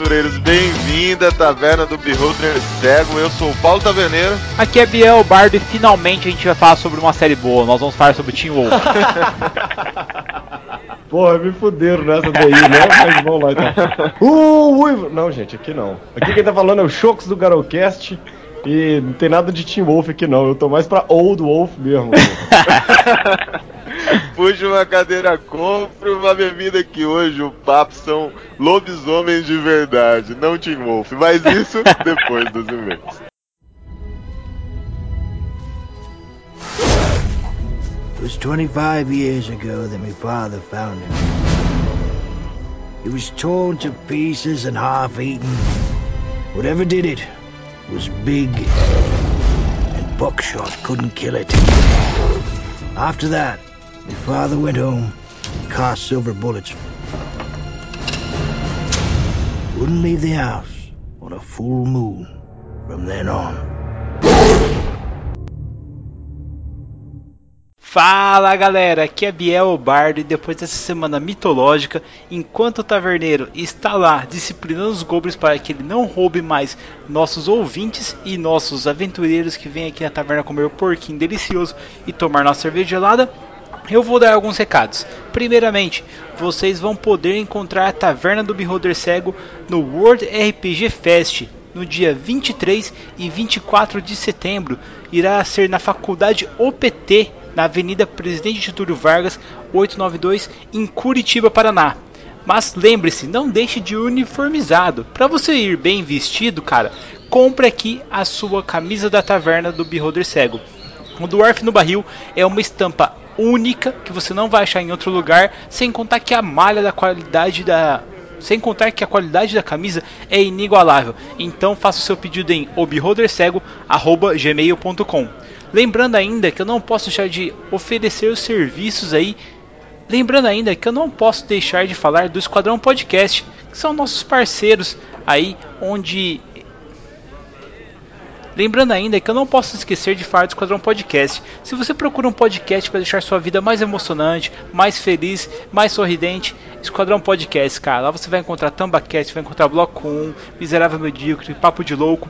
Aventureiros, bem-vindo à Taverna do Beholder Cego. Eu sou o Paulo Taverneiro. Aqui é Biel Bardo e finalmente a gente vai falar sobre uma série boa. Nós vamos falar sobre Team Wolf. Porra, me fuderam nessa daí, né? Mas vamos lá então. Uh, uivo. Não, gente, aqui não. Aqui quem tá falando é o Chocos do Garocast. E não tem nada de Team Wolf aqui não. Eu tô mais pra Old Wolf mesmo. Puxa uma cadeira, compre uma bebida que hoje o papo são lobisomens de verdade, não Team Wolf. Mas isso depois dos e-mails. It was 25 years ago that my father found him. He was torn to pieces and half eaten. Whatever did it was big, and buckshot couldn't kill it. After that, my father went home cast silver bullets. Wouldn't leave the house on a full moon from then on. Fala galera, aqui é Biel Bardo e depois dessa semana mitológica, enquanto o taverneiro está lá disciplinando os goblins para que ele não roube mais nossos ouvintes e nossos aventureiros que vêm aqui na taverna comer o porquinho delicioso e tomar nossa cerveja gelada, eu vou dar alguns recados. Primeiramente, vocês vão poder encontrar a Taverna do Beholder Cego no World RPG Fest no dia 23 e 24 de setembro. Irá ser na Faculdade OPT, na Avenida Presidente Getúlio Vargas, 892, em Curitiba, Paraná. Mas lembre-se, não deixe de uniformizado. Para você ir bem vestido, cara, compre aqui a sua camisa da Taverna do Beholder Cego. O Dwarf no Barril é uma estampa única que você não vai achar em outro lugar, sem contar que a malha da qualidade da sem contar que a qualidade da camisa é inigualável. Então faça o seu pedido em obeholdercego@gmail.com. Lembrando ainda que eu não posso deixar de oferecer os serviços aí. Lembrando ainda que eu não posso deixar de falar do Esquadrão Podcast, que são nossos parceiros aí onde Lembrando ainda que eu não posso esquecer de falar do Esquadrão Podcast. Se você procura um podcast para deixar sua vida mais emocionante, mais feliz, mais sorridente, Esquadrão Podcast, cara. Lá você vai encontrar Tambacast, vai encontrar Bloco 1, Miserável Medíocre, Papo de Louco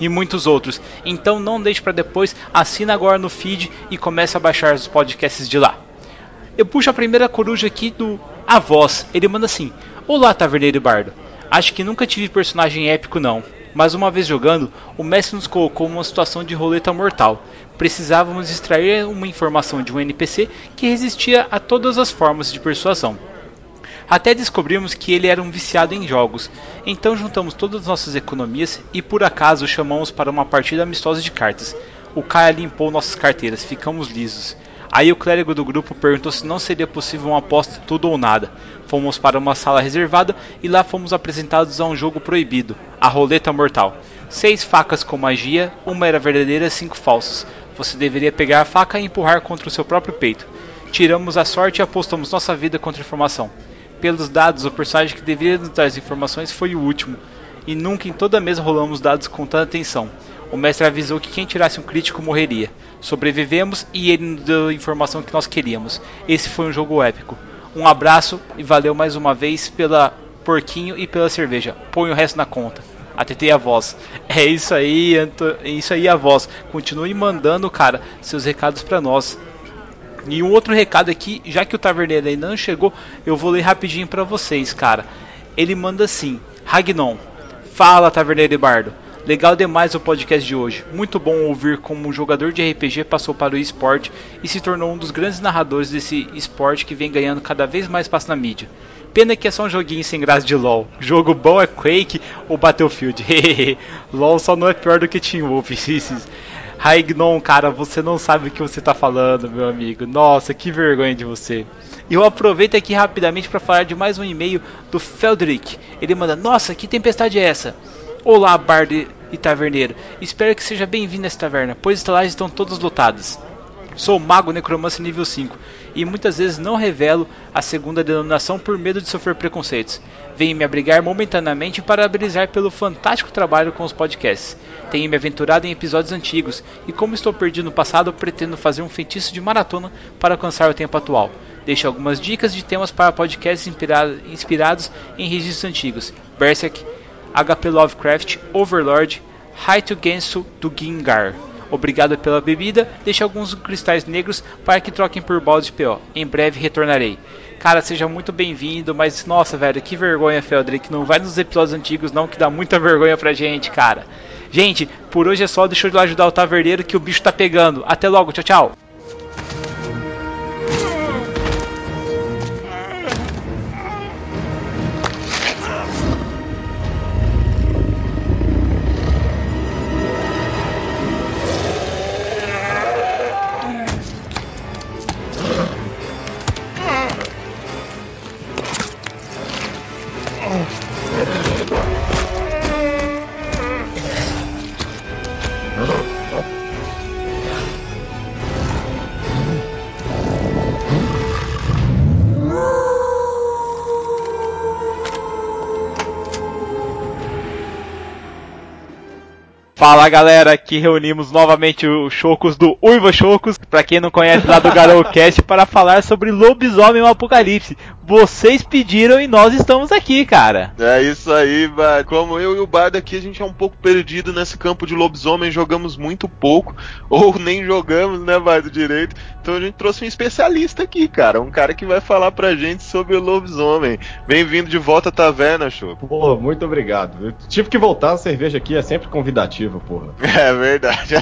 e muitos outros. Então não deixe para depois, assina agora no feed e comece a baixar os podcasts de lá. Eu puxo a primeira coruja aqui do A Voz. Ele manda assim: Olá, Taverneiro Bardo. Acho que nunca tive personagem épico não mas uma vez jogando, o mestre nos colocou uma situação de roleta mortal. Precisávamos extrair uma informação de um NPC que resistia a todas as formas de persuasão. Até descobrimos que ele era um viciado em jogos, então juntamos todas as nossas economias e por acaso chamamos para uma partida amistosa de cartas. O cara limpou nossas carteiras, ficamos lisos. Aí o clérigo do grupo perguntou se não seria possível uma aposta tudo ou nada. Fomos para uma sala reservada e lá fomos apresentados a um jogo proibido, a roleta mortal. Seis facas com magia, uma era verdadeira e cinco falsas. Você deveria pegar a faca e empurrar contra o seu próprio peito. Tiramos a sorte e apostamos nossa vida contra a informação. Pelos dados, o personagem que deveria nos dar as informações foi o último, e nunca em toda a mesa rolamos dados com tanta atenção. O mestre avisou que quem tirasse um crítico morreria. Sobrevivemos e ele nos deu a informação que nós queríamos. Esse foi um jogo épico. Um abraço e valeu mais uma vez pela porquinho e pela cerveja. Põe o resto na conta. Atetei a voz. É isso aí, Anto... é isso aí a voz. Continue mandando, cara, seus recados para nós. E um outro recado aqui, já que o taverneiro ainda não chegou, eu vou ler rapidinho para vocês, cara. Ele manda assim: Ragnon, fala taverneiro e bardo. Legal demais o podcast de hoje. Muito bom ouvir como um jogador de RPG passou para o esporte e se tornou um dos grandes narradores desse esporte que vem ganhando cada vez mais espaço na mídia. Pena que é só um joguinho sem graça de LoL. Jogo bom é Quake ou Battlefield. LoL só não é pior do que Team Wolf. Raignon, cara, você não sabe o que você está falando, meu amigo. Nossa, que vergonha de você. E eu aproveito aqui rapidamente para falar de mais um e-mail do Feldrick. Ele manda: Nossa, que tempestade é essa? Olá, bardo e taverneiro. Espero que seja bem-vindo a esta taverna, pois estalagens estão todas lotadas. Sou mago necromancer nível 5 e muitas vezes não revelo a segunda denominação por medo de sofrer preconceitos. Venho me abrigar momentaneamente e parabenizar pelo fantástico trabalho com os podcasts. Tenho me aventurado em episódios antigos e, como estou perdido no passado, pretendo fazer um feitiço de maratona para alcançar o tempo atual. Deixo algumas dicas de temas para podcasts inspirado, inspirados em registros antigos: Berserk, HP Lovecraft, Overlord, Haito Gensu do Gingar. Obrigado pela bebida. Deixe alguns cristais negros para que troquem por balde de PO. Em breve retornarei. Cara, seja muito bem-vindo, mas nossa, velho, que vergonha, Feldrick. Não vai nos episódios antigos, não, que dá muita vergonha pra gente, cara. Gente, por hoje é só. Deixa eu ajudar o taverneiro que o bicho tá pegando. Até logo, tchau, tchau. Fala galera, aqui reunimos novamente os Chocos do Uiva Chocos, pra quem não conhece lá do Garocast, para falar sobre Lobisomem Apocalipse. Vocês pediram e nós estamos aqui, cara. É isso aí, Bar. Como eu e o Bardo aqui, a gente é um pouco perdido nesse campo de lobisomem, jogamos muito pouco, ou nem jogamos, né, Bardo, direito. Então a gente trouxe um especialista aqui, cara, um cara que vai falar pra gente sobre o lobisomem. Bem-vindo de volta à taverna, Choco. Pô, muito obrigado. Eu tive que voltar, a cerveja aqui é sempre convidativa, porra. É verdade.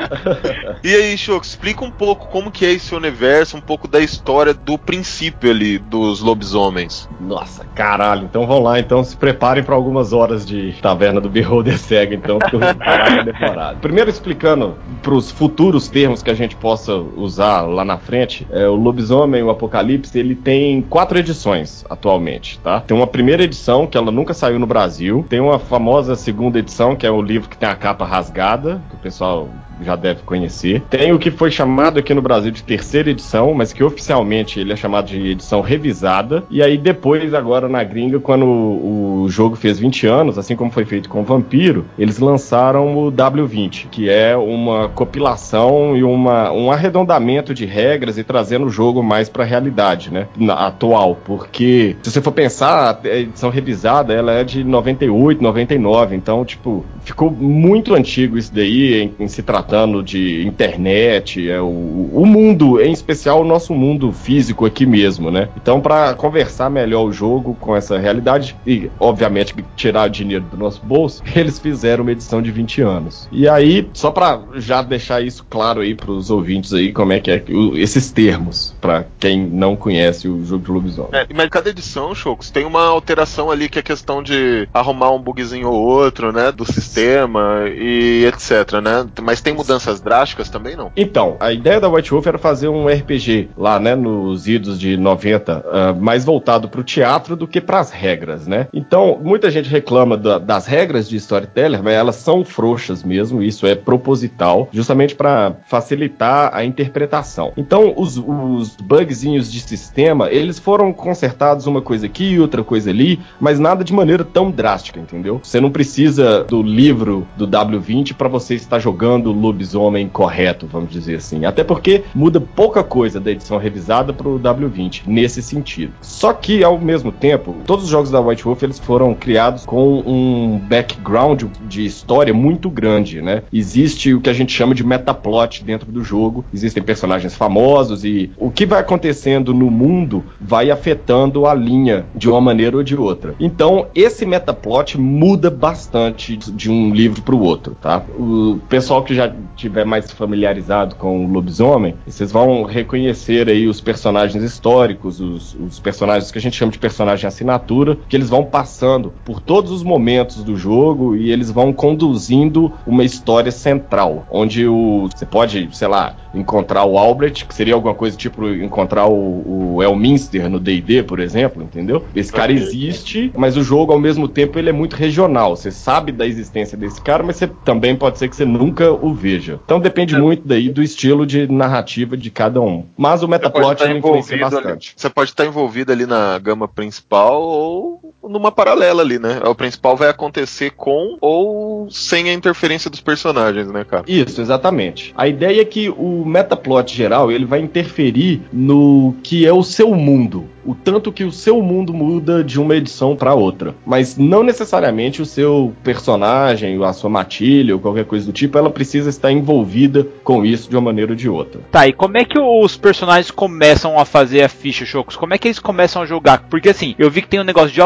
e aí, Choco, explica um pouco como que é esse universo, um pouco da história do princípio ali dos lobisomens. Nossa, caralho. Então vamos lá, então se preparem para algumas horas de taverna do Beholder Cega, então, porque o é demorado. Primeiro explicando pros futuros termos que a gente possa usar lá na frente, é, o Lobisomem, o Apocalipse, ele tem quatro edições atualmente, tá? Tem uma primeira edição, que ela nunca saiu no Brasil, tem uma famosa segunda edição, que é o livro que tem a capa rasgada, que o pessoal já deve conhecer. Tem o que foi chamado aqui no Brasil de terceira edição, mas que oficialmente ele é chamado de edição revisada. E aí depois, agora na gringa, quando o, jogo fez 20 anos, assim como foi feito com o Vampiro, eles lançaram o W20, que é uma compilação e uma, um arredondamento de regras e trazendo o jogo mais para a realidade, né? Na, atual, porque se você for pensar, a edição revisada ela é de 98, 99, então tipo ficou muito antigo isso daí em, em se tratando de internet, é o, o mundo, em especial o nosso mundo físico aqui mesmo, né? Então, para conversar melhor o jogo com essa realidade e, obviamente, tirar dinheiro do nosso bolso, eles fizeram uma edição de 20 anos. E aí, só para já deixar isso claro aí para os ouvintes aí, como é que é esses termos, para quem não conhece o jogo de lobisomem. É, mas cada edição, Chocos, tem uma alteração ali que é questão de arrumar um bugzinho ou outro, né, do sistema e etc, né? Mas tem mudanças drásticas também, não? Então, a ideia da White Wolf era fazer um RPG lá, né, nos idos de 90, uh, mais voltado para o teatro do que para as regras, né? Então, muita gente reclama da, das regras de storyteller, mas elas são frouxas mesmo, isso é proposital, justamente para facilitar a interpretação. Então, os, os bugzinhos de sistema, eles foram consertados uma coisa aqui outra coisa ali, mas nada de maneira tão drástica, entendeu? Você não precisa do livro do W20 para você estar jogando lobisomem correto, vamos dizer assim. Até porque muda pouca coisa da edição revisada para o W20 nesse sentido. Só que ao mesmo tempo, todos os jogos da White Wolf eles foram criados com um background de história muito grande, né? Existe o que a gente chama de metaplot dentro do jogo. Existem personagens famosos e o que vai acontecendo no mundo vai afetando a linha de uma maneira ou de outra. Então, esse metaplot muda bastante de um livro para o outro, tá? O pessoal que já tiver mais familiarizado com o lobisomem, vocês vão reconhecer aí os personagens históricos, os, os, personagens que a gente chama de personagem assinatura, que eles vão passando por todos os momentos do jogo e eles vão conduzindo uma história central, onde o você pode, sei lá, encontrar o Albrecht, que seria alguma coisa tipo encontrar o, o Elminster no D&D, por exemplo, entendeu? Esse cara existe, mas o jogo ao mesmo tempo ele é muito regional. Você sabe da existência desse cara, mas você também pode ser que você nunca o veja. Então depende muito daí do estilo de narrativa de cada um. Mas o metaplot tá influencia envolvido ali. bastante. Você pode estar envolvido ali na gama principal ou numa paralela ali, né? O principal vai acontecer com ou sem a interferência dos personagens, né, cara? Isso, exatamente. A ideia é que o metaplot geral ele vai interferir no que é o seu mundo. O tanto que o seu mundo muda de uma edição para outra. Mas não necessariamente o seu personagem, a sua matilha ou qualquer coisa do tipo, ela precisa estar envolvida com isso de uma maneira ou de outra. Tá, e como é que os personagens começam a fazer a ficha, Chocos? Como é que eles começam a jogar? Porque assim, eu vi que tem um negócio de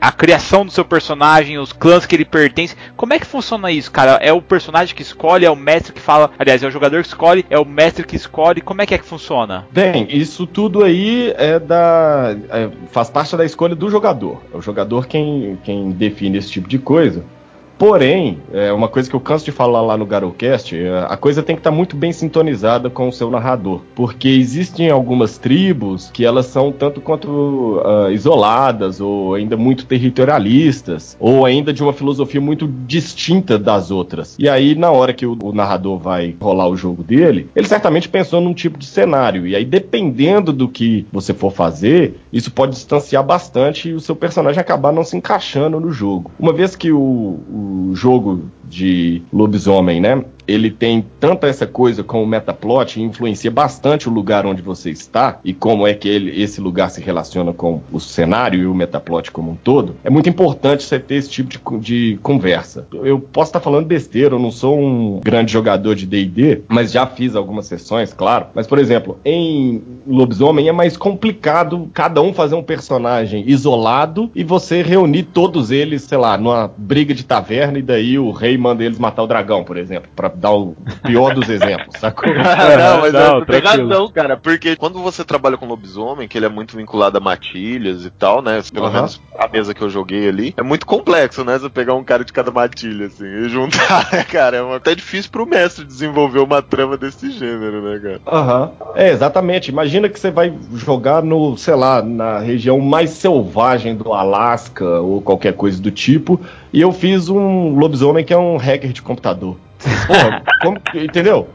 a criação do seu personagem, os clãs que ele pertence. Como é que funciona isso, cara? É o personagem que escolhe, é o mestre que fala. Aliás, é o jogador que escolhe, é o mestre que escolhe. Como é que é que funciona? Bem, isso tudo aí é da. é, faz parte da escolha do jogador. É o jogador quem, quem define esse tipo de coisa. Porém, é uma coisa que eu canso de falar lá no Garocast, é, a coisa tem que estar muito bem sintonizada com o seu narrador. Porque existem algumas tribos que elas são tanto quanto ah, isoladas, ou ainda muito territorialistas, ou ainda de uma filosofia muito distinta das outras. E aí, na hora que o, o narrador vai rolar o jogo dele, ele certamente pensou num tipo de cenário. E aí, dependendo do que você for fazer, isso pode distanciar bastante e o seu personagem acabar não se encaixando no jogo. Uma vez que o, o jogo de lobisomem, né? Ele tem tanta essa coisa com o metaplot influencia bastante o lugar onde você está e como é que ele, esse lugar se relaciona com o cenário e o metaplot como um todo. É muito importante você ter esse tipo de, de conversa. Eu posso estar falando besteira, eu não sou um grande jogador de D&D, mas já fiz algumas sessões, claro. Mas, por exemplo, em Lobisomem é mais complicado cada um fazer um personagem isolado e você reunir todos eles, sei lá, numa briga de taverna e daí o rei manda eles matar o dragão, por exemplo, pra dar o pior dos exemplos, sacou? não, mas não, tem tranquilo. razão, cara, porque quando você trabalha com lobisomem, que ele é muito vinculado a matilhas e tal, né? Pelo Aham. menos a mesa que eu joguei ali, é muito complexo, né? Você pegar um cara de cada matilha, assim, e juntar, né, cara? É uma- até difícil pro mestre desenvolver uma trama desse gênero, né, cara? Aham. É, exatamente. Imagina que você vai jogar no, sei lá, na região mais selvagem do Alasca ou qualquer coisa do tipo, e eu fiz um lobisomem que é um hacker de computador. Porra, como, entendeu?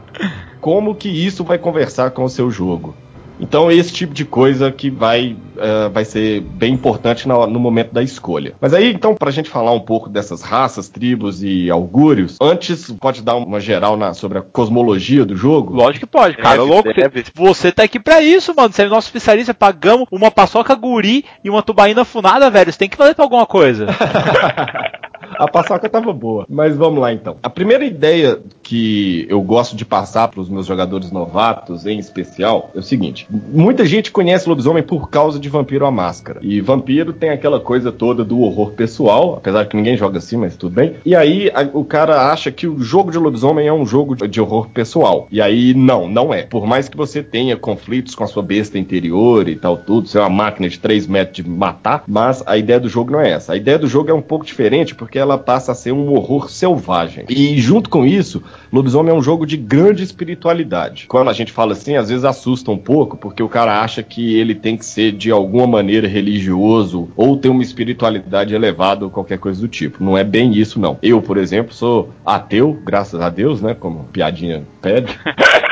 Como que isso vai conversar com o seu jogo? Então, esse tipo de coisa que vai, eh, vai ser bem importante na- no momento da escolha. Mas aí, então, pra gente falar um pouco dessas raças, tribos e augúrios, antes pode dar uma geral na- sobre a cosmologia do jogo? Lógico que pode, cara. Deve, louco. deve. Você tá aqui pra isso, mano. Você é nosso especialista. Pagamos uma paçoca guri e uma tubaína funada, velho. Você tem que fazer pra alguma coisa. A paçoca tava boa. Mas vamos lá então. A primeira ideia que eu gosto de passar para os meus jogadores novatos, em especial, é o seguinte: muita gente conhece lobisomem por causa de Vampiro à Máscara. E vampiro tem aquela coisa toda do horror pessoal, apesar que ninguém joga assim, mas tudo bem. E aí a- o cara acha que o jogo de lobisomem é um jogo de, de horror pessoal. E aí não, não é. Por mais que você tenha conflitos com a sua besta interior e tal, tudo, ser uma máquina de 3 metros de matar, mas a ideia do jogo não é essa. A ideia do jogo é um pouco diferente porque ela passa a ser um horror selvagem. E junto com isso, Lobisomem é um jogo de grande espiritualidade. Quando a gente fala assim, às vezes assusta um pouco, porque o cara acha que ele tem que ser de alguma maneira religioso ou ter uma espiritualidade elevada ou qualquer coisa do tipo. Não é bem isso, não. Eu, por exemplo, sou ateu, graças a Deus, né? Como piadinha pede.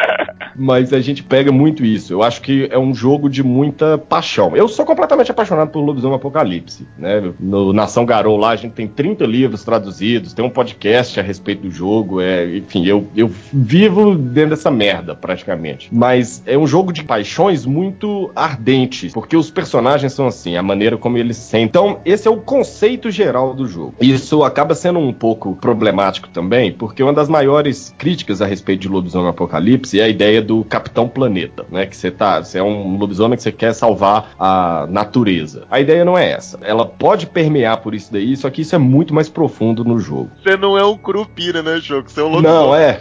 Mas a gente pega muito isso. Eu acho que é um jogo de muita paixão. Eu sou completamente apaixonado por Lobisomem Apocalipse. Né? No Nação Garou lá, a gente tem 30 livros traduzidos, tem um podcast a respeito do jogo. É, enfim, eu, eu vivo dentro dessa merda, praticamente. Mas é um jogo de paixões muito ardentes, porque os personagens são assim, a maneira como eles sentem. Então, esse é o conceito geral do jogo. Isso acaba sendo um pouco problemático também, porque uma das maiores críticas a respeito de Lobisomem Apocalipse é a ideia do Capitão Planeta, né? Que você tá, você é um lobisomem que você quer salvar a natureza. A ideia não é essa. Ela pode permear por isso daí, só que isso é muito mais profundo no jogo. Você não é um curupira, né, Choco? Você é um Não, lobisomem. é.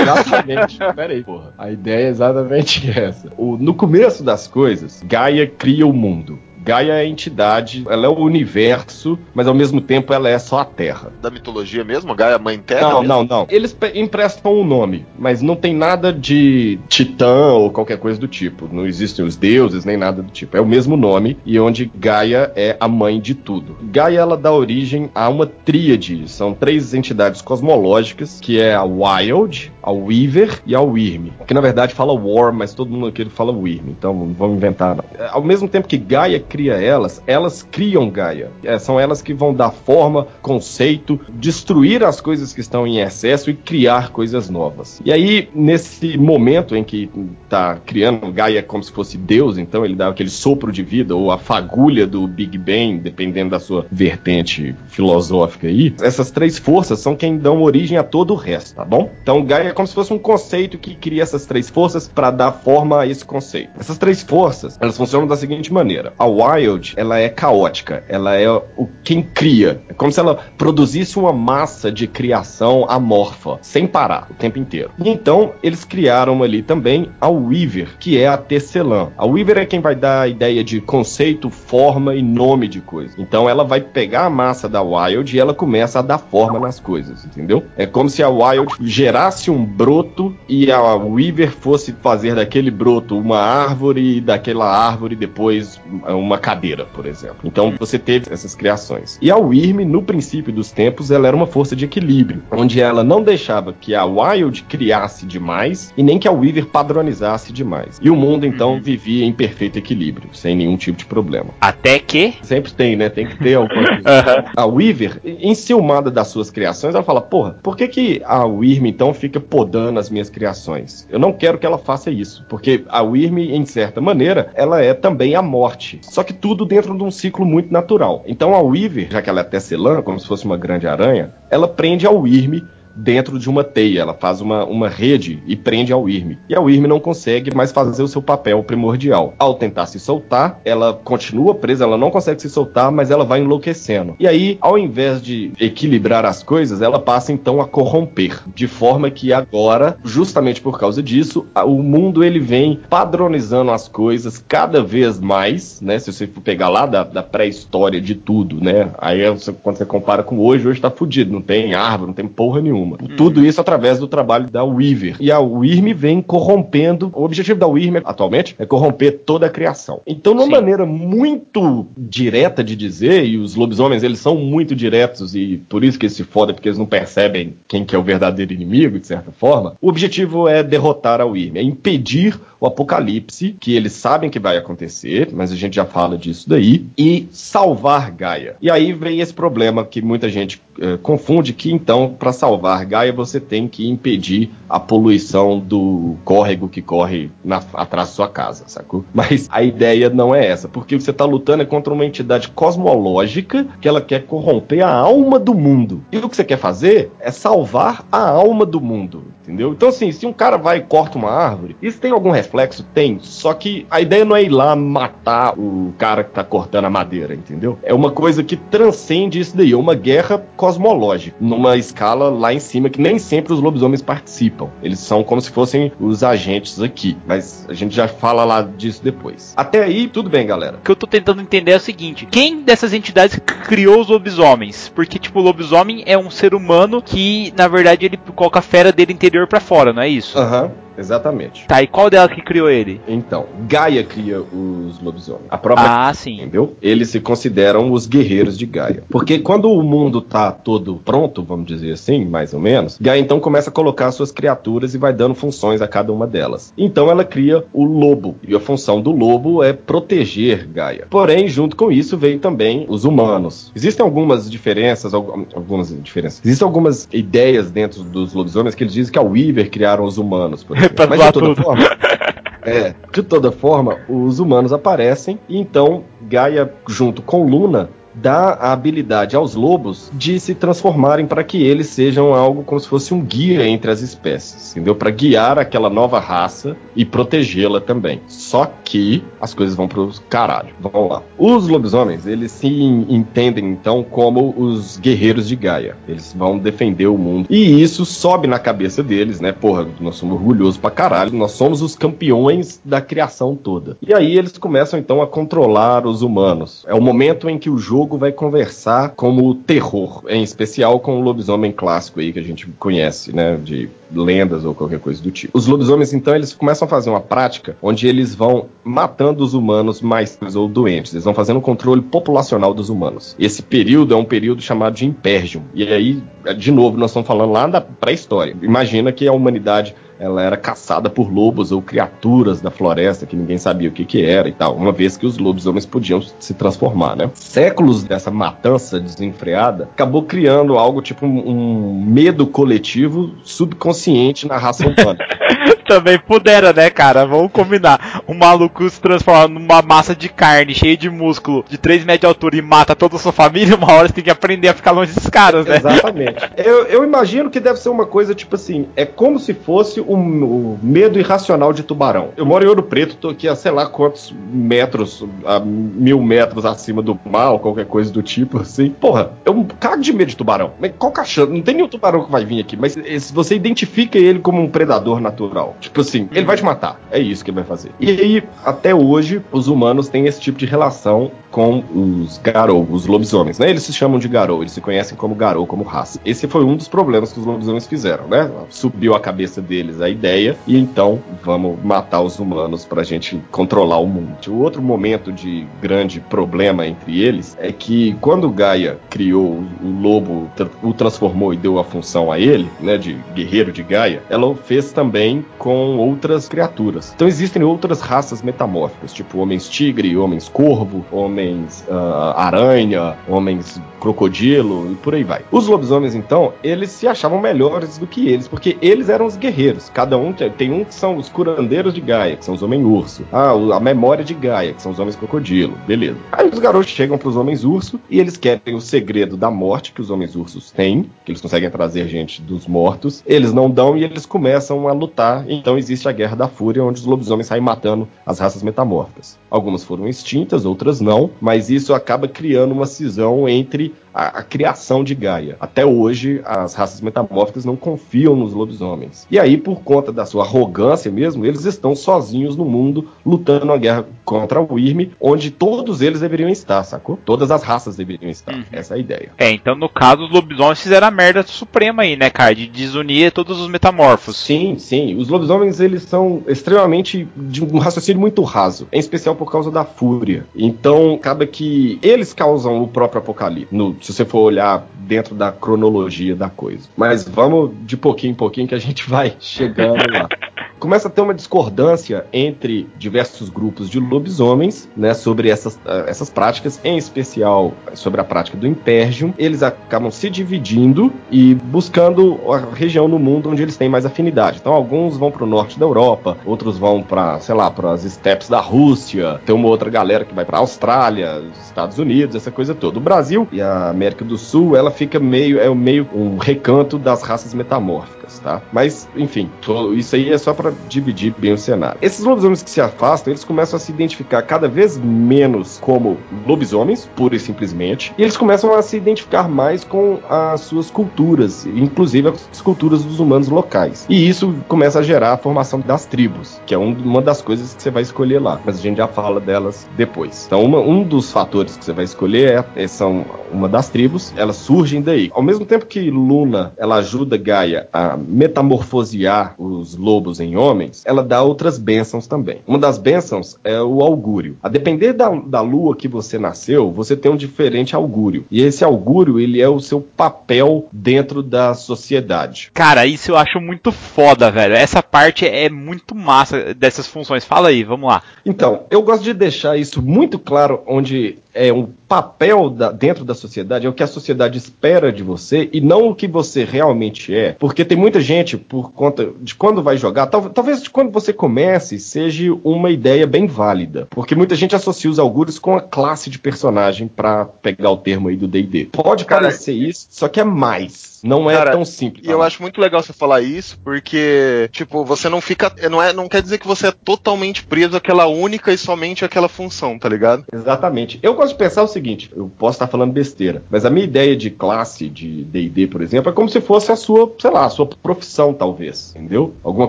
Exatamente. Pera aí, porra. A ideia é exatamente essa. O- no começo das coisas, Gaia cria o mundo. Gaia é a entidade, ela é o universo, mas ao mesmo tempo ela é só a Terra. Da mitologia mesmo? Gaia Mãe Terra? Não, mesmo? não, não. Eles emprestam o nome, mas não tem nada de titã ou qualquer coisa do tipo. Não existem os deuses nem nada do tipo. É o mesmo nome e onde Gaia é a mãe de tudo. Gaia ela dá origem a uma tríade. São três entidades cosmológicas, que é a Wild, a Weaver e a Wyrm. Que na verdade fala War, mas todo mundo aqui fala Wyrm. Então não vamos inventar não. É, Ao mesmo tempo que Gaia cria elas, elas criam Gaia. É, são elas que vão dar forma, conceito, destruir as coisas que estão em excesso e criar coisas novas. E aí, nesse momento em que tá criando Gaia como se fosse Deus, então ele dá aquele sopro de vida, ou a fagulha do Big Bang, dependendo da sua vertente filosófica aí, essas três forças são quem dão origem a todo o resto, tá bom? Então Gaia é como se fosse um conceito que cria essas três forças para dar forma a esse conceito. Essas três forças, elas funcionam da seguinte maneira: Wild, ela é caótica, ela é o quem cria, é como se ela produzisse uma massa de criação amorfa, sem parar o tempo inteiro. Então eles criaram ali também a Weaver, que é a tecelã. A Weaver é quem vai dar a ideia de conceito, forma e nome de coisa. Então ela vai pegar a massa da Wild e ela começa a dar forma nas coisas, entendeu? É como se a Wild gerasse um broto e a Weaver fosse fazer daquele broto uma árvore e daquela árvore depois uma cadeira, por exemplo. Então você teve essas criações. E a Wyrm, no princípio dos tempos, ela era uma força de equilíbrio, onde ela não deixava que a Wild criasse demais e nem que a Weaver padronizasse demais. E o mundo então vivia em perfeito equilíbrio, sem nenhum tipo de problema. Até que. Sempre tem, né? Tem que ter alguma coisa. A Weaver, enciumada das suas criações, ela fala: Porra, por que, que a Wyrm então fica podando as minhas criações? Eu não quero que ela faça isso, porque a Wyrm, em certa maneira, ela é também a morte. Só que tudo dentro de um ciclo muito natural. Então a Weaver, já que ela é tecelã, como se fosse uma grande aranha, ela prende a Wyrm dentro de uma teia. Ela faz uma, uma rede e prende a Wyrm. E a Wyrm não consegue mais fazer o seu papel primordial. Ao tentar se soltar, ela continua presa, ela não consegue se soltar, mas ela vai enlouquecendo. E aí, ao invés de equilibrar as coisas, ela passa então a corromper. De forma que agora, justamente por causa disso, o mundo ele vem padronizando as coisas cada vez mais, né? Se você for pegar lá da, da pré-história de tudo, né? Aí você- quando você compara com hoje, hoje tá fudido. Não tem árvore, não tem porra nenhuma. Tudo isso através do trabalho da Weaver. E a Wyrm vem corrompendo. O objetivo da Wyrm atualmente é corromper toda a criação. Então, de uma Sim. maneira muito direta de dizer, e os lobisomens eles são muito diretos e por isso que eles se fodem, porque eles não percebem quem que é o verdadeiro inimigo, de certa forma. O objetivo é derrotar a Wyrm, é impedir o apocalipse, que eles sabem que vai acontecer, mas a gente já fala disso daí, e salvar Gaia. E aí vem esse problema que muita gente eh, confunde, que então, para salvar Gaia, você tem que impedir a poluição do córrego que corre na- atrás da sua casa, sacou? Mas a ideia não é essa, porque você tá lutando contra uma entidade cosmológica que ela quer corromper a alma do mundo. E o que você quer fazer é salvar a alma do mundo, entendeu? Então, assim, se um cara vai e corta uma árvore, isso tem algum reflexo? Tem. Só que a ideia não é ir lá matar o cara que tá cortando a madeira, entendeu? É uma coisa que transcende isso daí. É uma guerra cosmológica, numa escala lá em cima, que nem sempre os lobisomens participam. Eles são como se fossem os agentes aqui. Mas a gente já fala lá disso depois. Até aí, tudo bem, galera. O que eu tô tentando entender é o seguinte: quem dessas entidades criou os lobisomens? Porque, tipo, o lobisomem é um ser humano que, na verdade, ele coloca a fera dele interior pra fora, não é isso? Aham, exatamente. Tá, e qual delas que criou ele? Então, Gaia cria os lobisomens. A própria Ah, sim. Entendeu? Eles se consideram os guerreiros de Gaia. Porque quando o mundo tá todo pronto, vamos dizer assim, mais ou menos, Gaia então começa a colocar suas criaturas e vai dando funções a cada uma delas. Então ela cria o lobo. E a função do lobo é proteger Gaia. Porém, junto com isso veio também os humanos. Existem algumas diferenças, algu- algumas diferenças. Existem algumas ideias dentro dos lobisomens que eles dizem que a Weaver criaram os humanos, por exemplo. Pra Mas de toda tudo. forma, é, de toda forma, os humanos aparecem e então Gaia, junto com Luna, dá a habilidade aos lobos de se transformarem para que eles sejam algo como se fosse um guia entre as espécies, entendeu? Para guiar aquela nova raça e protegê-la também. Só que as coisas vão pro caralho. Vamos lá. Os lobisomens, eles se entendem então como os guerreiros de Gaia. Eles vão defender o mundo. E isso sobe na cabeça deles, né? Porra, nós somos orgulhosos pra caralho. Nós somos os campeões da criação toda. E aí eles começam então a controlar os humanos. É o momento em que o jogo vai conversar com o terror, em especial com o lobisomem clássico aí que a gente conhece, né? De lendas ou qualquer coisa do tipo. Os lobisomens, então, eles começam a fazer uma prática onde eles vão matando os humanos mais ou doentes. Eles vão fazendo um controle populacional dos humanos. Esse período é um período chamado de Impergium. E aí, de novo, nós estamos falando lá da pré-história. Imagina que a humanidade ela era caçada por lobos ou criaturas da floresta que ninguém sabia o que, que era e tal, uma vez que os lobisomens podiam se transformar, né? Séculos dessa matança desenfreada acabou criando algo tipo um, um medo coletivo subconsciente na raça humana. Também pudera, né, cara? Vamos combinar. Um maluco se transforma numa massa de carne cheia de músculo de 3 metros de altura e mata toda a sua família, uma hora você tem que aprender a ficar longe desses caras, né? Exatamente. eu, eu imagino que deve ser uma coisa tipo assim: é como se fosse o, o medo irracional de tubarão. Eu moro em Ouro Preto, tô aqui a sei lá quantos metros, a mil metros acima do mar, ou qualquer coisa do tipo, assim. Porra, eu cago de medo de tubarão. Mas qual cachorro? Não tem nenhum tubarão que vai vir aqui, mas se você identifica ele como um predador natural. Tipo assim, ele vai te matar. É isso que ele vai fazer. E aí, até hoje, os humanos têm esse tipo de relação com os Garou, os lobisomens, né? Eles se chamam de Garou, eles se conhecem como Garou, como raça. Esse foi um dos problemas que os lobisomens fizeram, né? Subiu a cabeça deles a ideia e então vamos matar os humanos pra gente controlar o mundo. O outro momento de grande problema entre eles é que quando Gaia criou o lobo, o transformou e deu a função a ele, né, de guerreiro de Gaia, ela fez também com outras criaturas. Então existem outras raças metamórficas, tipo homens tigre, homens corvo, homens uh, aranha, homens crocodilo e por aí vai. Os lobisomens, então, eles se achavam melhores do que eles, porque eles eram os guerreiros. Cada um tem um que são os curandeiros de Gaia, que são os homens urso. Ah, a memória de Gaia, que são os homens crocodilo. Beleza. Aí os garotos chegam para os homens urso e eles querem o segredo da morte que os homens ursos têm, que eles conseguem trazer gente dos mortos. Eles não dão e eles começam a lutar. Então existe a Guerra da Fúria, onde os lobisomens saem matando as raças metamórficas. Algumas foram extintas, outras não, mas isso acaba criando uma cisão entre a, a, criação de Gaia. Até hoje, as raças metamórficas não confiam nos lobisomens. E aí, por conta da sua arrogância mesmo, eles estão sozinhos no mundo, lutando uma guerra contra o Wyrm, onde todos eles deveriam estar, sacou? Todas as raças deveriam estar. Uhum. Essa é a ideia. É, então no caso, os lobisomens fizeram a merda suprema aí, né, cara? De desunir todos os metamorfos. Sim, sim. Os lobisomens, eles são extremamente de um raciocínio muito raso, em especial por causa da fúria. Então, acaba que eles causam o próprio apocalipse. No se você for olhar dentro da cronologia da coisa. Mas vamos de pouquinho em pouquinho que a gente vai chegando lá. Começa a ter uma discordância entre diversos grupos de lobisomens, né, sobre essas, uh, essas práticas, em especial sobre a prática do impérgio. Eles acabam se dividindo e buscando a região no mundo onde eles têm mais afinidade. Então, alguns vão para o norte da Europa, outros vão para, sei lá, para as estepes da Rússia. Tem uma outra galera que vai para a Austrália, Estados Unidos, essa coisa toda. O Brasil e a América do Sul, ela fica meio é meio um recanto das raças metamórficas, tá? Mas, enfim, isso aí é só para dividir bem o cenário. Esses lobisomens que se afastam, eles começam a se identificar cada vez menos como lobisomens, pura e simplesmente, e eles começam a se identificar mais com as suas culturas, inclusive as culturas dos humanos locais. E isso começa a gerar a formação das tribos, que é um, uma das coisas que você vai escolher lá, mas a gente já fala delas depois. Então, uma, um dos fatores que você vai escolher é, é são uma das tribos, elas surgem daí. Ao mesmo tempo que Luna ela ajuda Gaia a metamorfosear os lobos em homens, ela dá outras bênçãos também. Uma das bênçãos é o augúrio. A depender da, da lua que você nasceu, você tem um diferente augúrio. E esse augúrio, ele é o seu papel dentro da sociedade. Cara, isso eu acho muito foda, velho. Essa parte é muito massa dessas funções. Fala aí, vamos lá. Então, eu gosto de deixar isso muito claro onde é um papel da, dentro da sociedade é o que a sociedade espera de você e não o que você realmente é. Porque tem muita gente, por conta de quando vai jogar, tal, talvez de quando você comece, seja uma ideia bem válida. Porque muita gente associa os augúrios com a classe de personagem, para pegar o termo aí do DD. Pode Cara, parecer isso, só que é mais. Não é Cara, tão simples. E eu acho muito legal você falar isso, porque, tipo, você não fica. Não, é, não quer dizer que você é totalmente preso àquela única e somente àquela função, tá ligado? Exatamente. Eu gosto de pensar o seguinte: eu posso estar falando besteira, mas a minha ideia de classe de DD, por exemplo, é como se fosse a sua, sei lá, a sua profissão, talvez. Entendeu? Alguma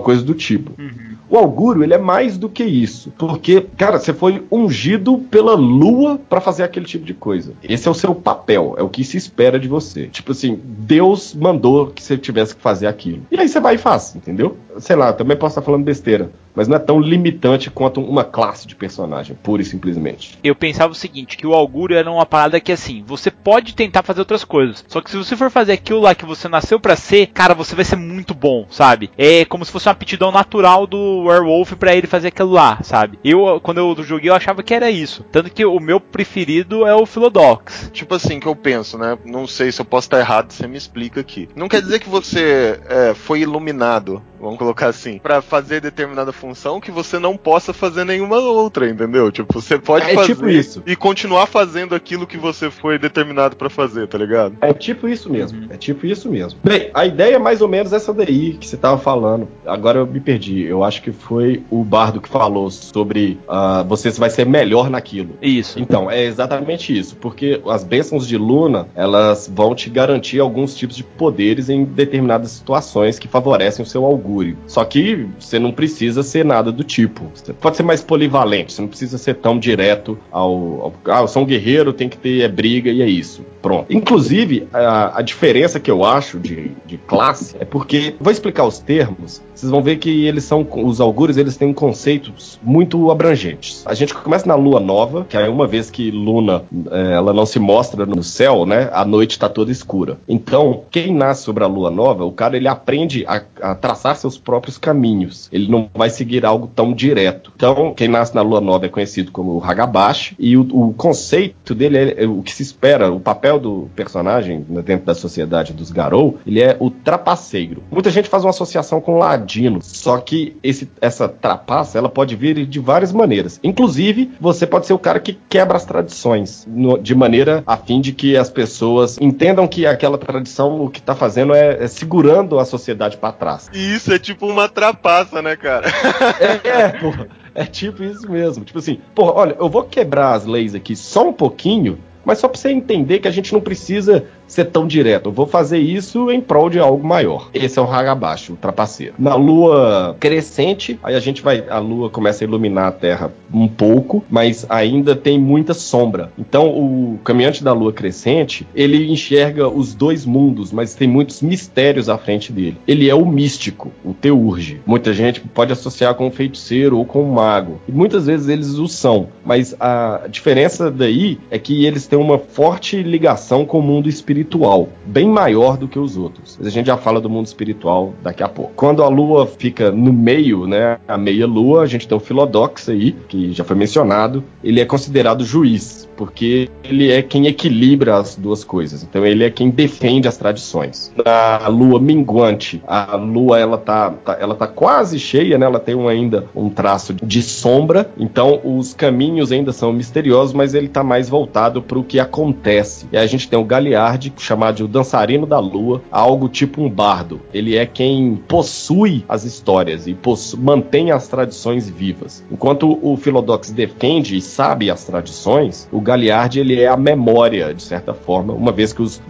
coisa do tipo. O augúrio, ele é mais do que isso. Porque, cara, você foi ungido pela lua para fazer aquele tipo de coisa. Esse é o seu papel, é o que se espera de você. Tipo assim, Deus mandou que você tivesse que fazer aquilo. E aí você vai e faz, entendeu? Sei lá, também posso estar falando besteira, mas não é tão limitante quanto uma classe de personagem, pura e simplesmente. Eu pensava o seguinte, que o augúrio era uma parada que assim, você pode tentar fazer outras coisas. Só que se você for fazer aquilo lá que você nasceu pra ser, cara, você vai ser muito bom, sabe? É como se fosse uma aptidão natural do Werewolf pra ele fazer aquilo lá, sabe? Eu, quando eu joguei, eu achava que era isso. Tanto que o meu preferido é o Philodox. Tipo assim, que eu penso, né? Não sei se eu posso estar errado, você me explica aqui. Não quer dizer que você é, foi iluminado, vamos colocar assim, pra fazer determinada função que você não possa fazer nenhuma outra, entendeu? Tipo, você pode É fazer tipo isso. e continuar fazendo aquilo que você foi determinado pra fazer, tá ligado? É tipo isso mesmo. É tipo isso mesmo. Bem, a ideia é mais ou menos essa daí que você tava falando. Agora eu me perdi. Eu acho que foi o Bardo que falou sobre ah, você vai ser melhor naquilo. Isso. Então, é exatamente isso, porque as bênçãos de Luna, elas vão te garantir alguns tipos de poderes em determinadas situações que favorecem o seu Só que você não precisa ser nada do tipo. Você pode ser mais polivalente, você não precisa ser tão direto ao, ao ah, eu sou um guerreiro, tem que ter é, briga e é isso. Pronto. Inclusive, a, a diferença que eu acho de, de classe é porque, vou explicar os termos, vocês vão ver que eles são, os augúrios, eles têm conceitos muito abrangentes. A gente começa na lua nova, que é uma vez que Luna, eh, ela não se mostra no céu, né, a noite está toda escura. Então, quem nasce sobre a lua nova, o cara, ele aprende a, a traçar seus próprios caminhos. Ele não vai seguir algo tão direto. Então, quem nasce na lua nova é conhecido como o Hagabashi, e o, o conceito dele é, é o que se espera, o papel do personagem né, dentro da sociedade dos Garou, ele é o trapaceiro. Muita gente faz uma associação com ladino, só que esse, essa trapaça, ela pode vir de várias maneiras. Inclusive, você pode ser o cara que quebra as tradições, no- de maneira a fim de que as pessoas entendam que aquela tradição o que tá fazendo é, é segurando a sociedade para trás. E isso é tipo uma trapaça, né, cara? É, é, porra. É tipo isso mesmo. Tipo assim, porra, olha, eu vou quebrar as leis aqui só um pouquinho, mas só pra você entender que a gente não precisa ser tão direto. Eu vou fazer isso em prol de algo maior. Esse é o Hagabashi, o trapaceiro. Na lua crescente, aí a gente vai. A lua começa a iluminar a Terra um pouco, mas ainda tem muita sombra. Então, o caminhante da lua crescente, ele enxerga os dois mundos, mas tem muitos mistérios à frente dele. Ele é o místico, o teurge. Muita gente pode associar com um feiticeiro ou com um mago. E muitas vezes eles o são. Mas a diferença daí é que eles têm uma forte ligação com o mundo espiritual, bem maior do que os outros. Mas a gente já fala do mundo espiritual daqui a pouco. Quando a lua fica no meio, né, a meia lua, a gente tem o Filodox aí, que já foi mencionado. Ele é considerado juiz, porque ele é quem equilibra as duas coisas. Então ele é quem defende as tradições. Na lua minguante, a lua ela tá, tá- ela tá quase cheia, né? Ela tem um, ainda um traço de sombra. Então os caminhos ainda são misteriosos, mas ele tá mais voltado para o que acontece. E a gente tem o Galiardi, chamado de o dançarino da lua, algo tipo um bardo. Ele é quem possui as histórias e mantém as tradições vivas. Enquanto o Philodox defende e sabe as tradições, o Galiardi ele é a memória, de certa forma, uma vez que os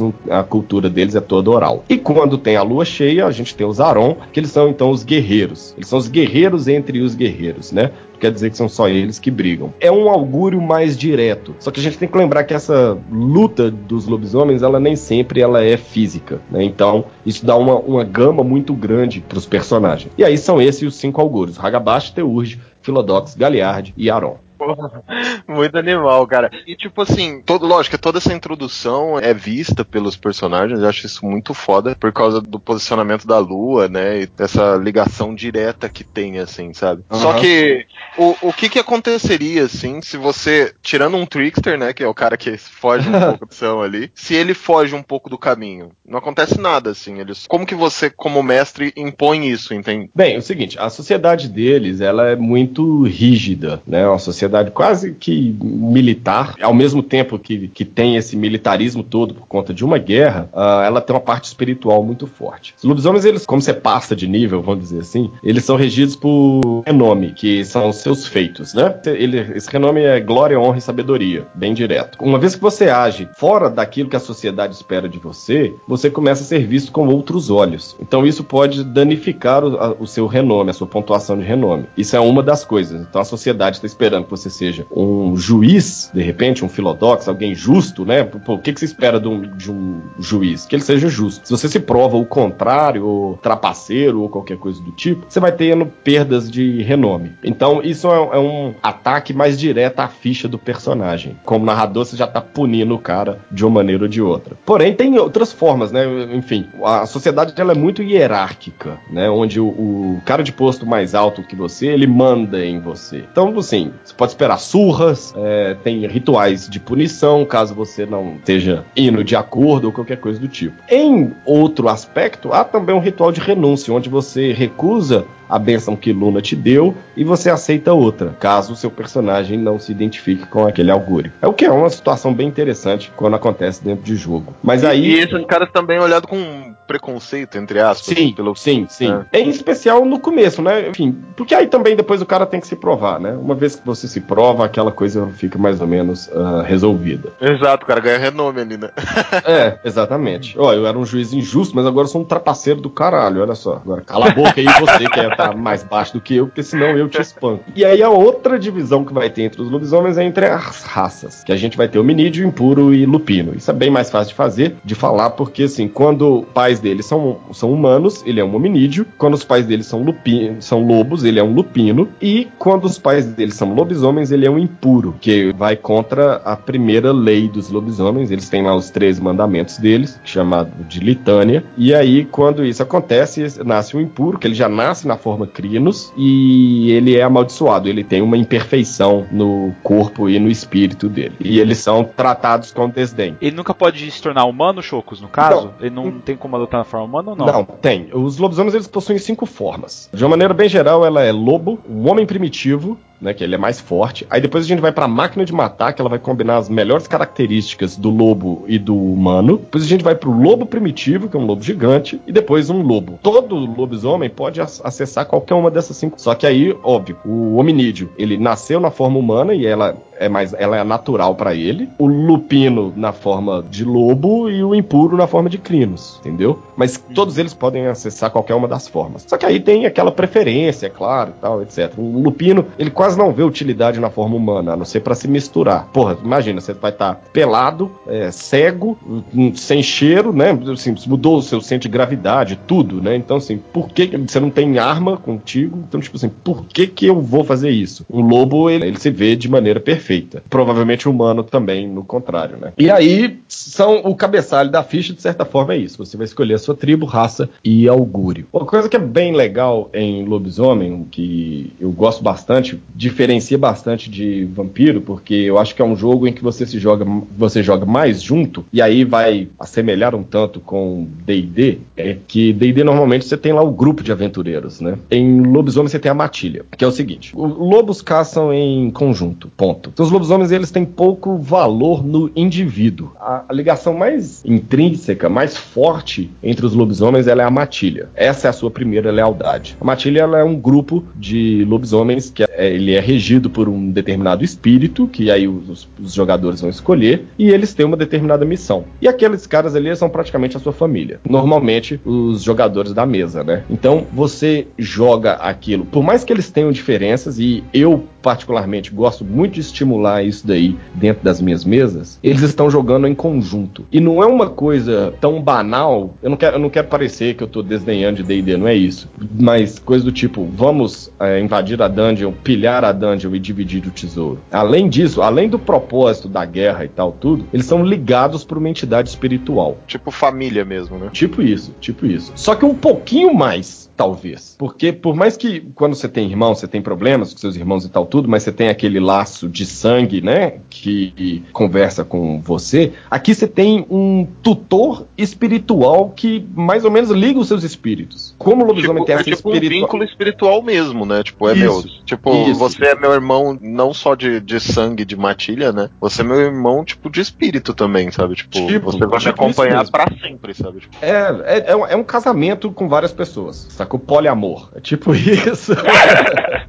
não- a cultura deles é toda oral. E quando tem a lua cheia, a gente tem os Aron, que eles são então os guerreiros. Eles são os guerreiros entre os guerreiros, né? Quer dizer que são só eles que brigam. É um augúrio mais direto. Só que a gente tem que lembrar que essa luta dos lobisomens, ela nem sempre ela é física, né? Então, isso dá uma, uma gama muito grande para os personagens. E aí são esses os cinco augúrios: Hagabashi, Teurge, Philodox, Galiard e Aron. Porra, muito animal, cara. E tipo assim, todo, lógico, toda essa introdução é vista pelos personagens, eu acho isso muito foda por causa do posicionamento da lua, né? E dessa ligação direta que tem, assim, sabe? Uhum. Só que o, o que que aconteceria, assim, se você, tirando um trickster, né, que é o cara que foge um pouco da ação ali, se ele foge um pouco do caminho, não acontece nada, assim. Eles, como que você, como mestre, impõe isso, entende? Bem, é o seguinte, a sociedade deles, ela é muito rígida, né? Uma sociedade quase que militar, ao mesmo tempo que, que tem esse militarismo todo por conta de uma guerra, uh, ela tem uma parte espiritual muito forte. Os lobisomens, eles, como você passa de nível, vamos dizer assim, eles são regidos por renome, que são seus feitos, né? Ele, esse renome é glória, honra e sabedoria, bem direto. Uma vez que você age fora daquilo que a sociedade espera de você, você começa a ser visto com outros olhos. Então isso pode danificar o, a, o seu renome, a sua pontuação de renome. Isso é uma das coisas. Então a sociedade está esperando que você seja um juiz, de repente, um filodox, alguém justo, né? Pô, o que, que você espera de um, de um, juiz? Que ele seja justo. Se você se prova o contrário, ou trapaceiro, ou qualquer coisa do tipo, você vai tendo perdas de renome. Então, isso é, é um ataque mais direto à ficha do personagem. Como narrador, você já está punindo o cara de uma maneira ou de outra. Porém, tem outras formas, né? Enfim, a sociedade ela é muito hierárquica, né? Onde o, o cara de posto mais alto que você, ele manda em você. Então, assim, você pode esperar surras, é, tem rituais de punição caso você não esteja indo de acordo ou qualquer coisa do tipo. Em outro aspecto, há também um ritual de renúncia, onde você recusa a benção que Luna te deu e você aceita outra, caso o seu personagem não se identifique com aquele augúrio. É o que é uma situação bem interessante quando acontece dentro de jogo. Mas e, aí. E esses caras também olhado com preconceito, entre aspas. Sim, pelo... sim, sim. É. Em especial no começo, né? Enfim, porque aí também depois o cara tem que se provar, né? Uma vez que você se prova, aquela coisa fica mais ou menos uh, resolvida. Exato, o cara ganha renome ali, né? é, exatamente. Ó, eu era um juiz injusto, mas agora eu sou um trapaceiro do caralho, olha só. Agora cala a boca aí você que é tá mais baixo do que eu, porque senão eu te espanco. E aí a outra divisão que vai ter entre os lobisomens é entre as raças, que a gente vai ter hominídeo, impuro e lupino. Isso é bem mais fácil de fazer, de falar, porque assim, quando pais deles são, são humanos, ele é um hominídeo, quando os pais deles são, lupino, são lobos, ele é um lupino, e quando os pais deles são lobisomens, ele é um impuro, que vai contra a primeira lei dos lobisomens, eles têm lá os três mandamentos deles, chamado de litânia, e aí quando isso acontece, nasce um impuro, que ele já nasce na forma Crinos e ele é amaldiçoado. Ele tem uma imperfeição no corpo e no espírito dele. E eles são tratados com desdém. Ele nunca pode se tornar humano, Chocos, no caso? Não. Ele não tem como adotar na forma humana ou não? Não, tem. Os lobisomens eles possuem cinco formas. De uma maneira bem geral, ela é lobo, um homem primitivo, né, que ele é mais forte. Aí depois a gente vai para a máquina de matar, que ela vai combinar as melhores características do lobo e do humano. Depois a gente vai para o lobo primitivo, que é um lobo gigante, e depois um lobo. Todo lobisomem pode acessar qualquer uma dessas cinco. Só que aí, óbvio, o hominídeo, ele nasceu na forma humana e ela é mais, ela é natural para ele. O lupino na forma de lobo e o impuro na forma de crinos, entendeu? Mas todos eles podem acessar qualquer uma das formas. Só que aí tem aquela preferência, é claro, tal, etc. O lupino, ele quase não vê utilidade na forma humana, a não ser para se misturar. Porra, imagina, você vai estar tá pelado, é, cego, sem cheiro, né? Assim, mudou o seu centro de gravidade, tudo, né? Então, assim, por que você não tem arma contigo? Então, tipo assim, por que que eu vou fazer isso? Um lobo, ele, ele se vê de maneira perfeita perfeita. Provavelmente o humano também, no contrário, né? E aí, são o cabeçalho da ficha, de certa forma, é isso. Você vai escolher a sua tribo, raça e augúrio. Uma coisa que é bem legal em Lobisomem, que eu gosto bastante, diferencia bastante de Vampiro, porque eu acho que é um jogo em que você se joga, você joga mais junto, e aí vai assemelhar um tanto com D&D, é que D&D normalmente você tem lá o grupo de aventureiros, né? Em Lobisomem você tem a matilha, que é o seguinte, lobos caçam em conjunto, ponto. Então os lobisomens eles têm pouco valor no indivíduo. A, a, ligação mais intrínseca, mais forte entre os lobisomens ela é a matilha. Essa é a sua primeira lealdade. A matilha ela é um grupo de lobisomens que é, ele é regido por um determinado espírito que aí os, os, jogadores vão escolher e eles têm uma determinada missão. E aqueles caras ali são praticamente a sua família. Normalmente os jogadores da mesa, né? Então você joga aquilo, por mais que eles tenham diferenças e eu particularmente gosto muito de estimular isso daí dentro das minhas mesas, eles estão jogando em conjunto. E não é uma coisa tão banal, eu não quero, eu não quero parecer que eu tô desdenhando de D&D, não é isso. Mas coisa do tipo, vamos é, invadir a dungeon, pilhar a dungeon e dividir o tesouro. Além disso, além do propósito da guerra e tal, tudo, eles são ligados por uma entidade espiritual. Tipo família mesmo, né? Tipo isso, tipo isso. Só que um pouquinho mais talvez. Porque por mais que quando você tem irmão, você tem problemas com seus irmãos e tal tudo, mas você tem aquele laço de sangue, né, que conversa com você, aqui você tem um tutor espiritual que mais ou menos liga os seus espíritos. Como o lobisomem tipo, tem é essa tipo um espiritual... vínculo espiritual mesmo, né? Tipo, é Isso, meu. Tipo, isso. você é meu irmão não só de, de sangue, de matilha, né? Você é meu irmão, tipo, de espírito também, sabe? Tipo, Tipo, você vai me tipo acompanhar isso mesmo. pra sempre, sabe? Tipo, É, é, é, um, é um casamento com várias pessoas, sacou? Poliamor. É tipo isso.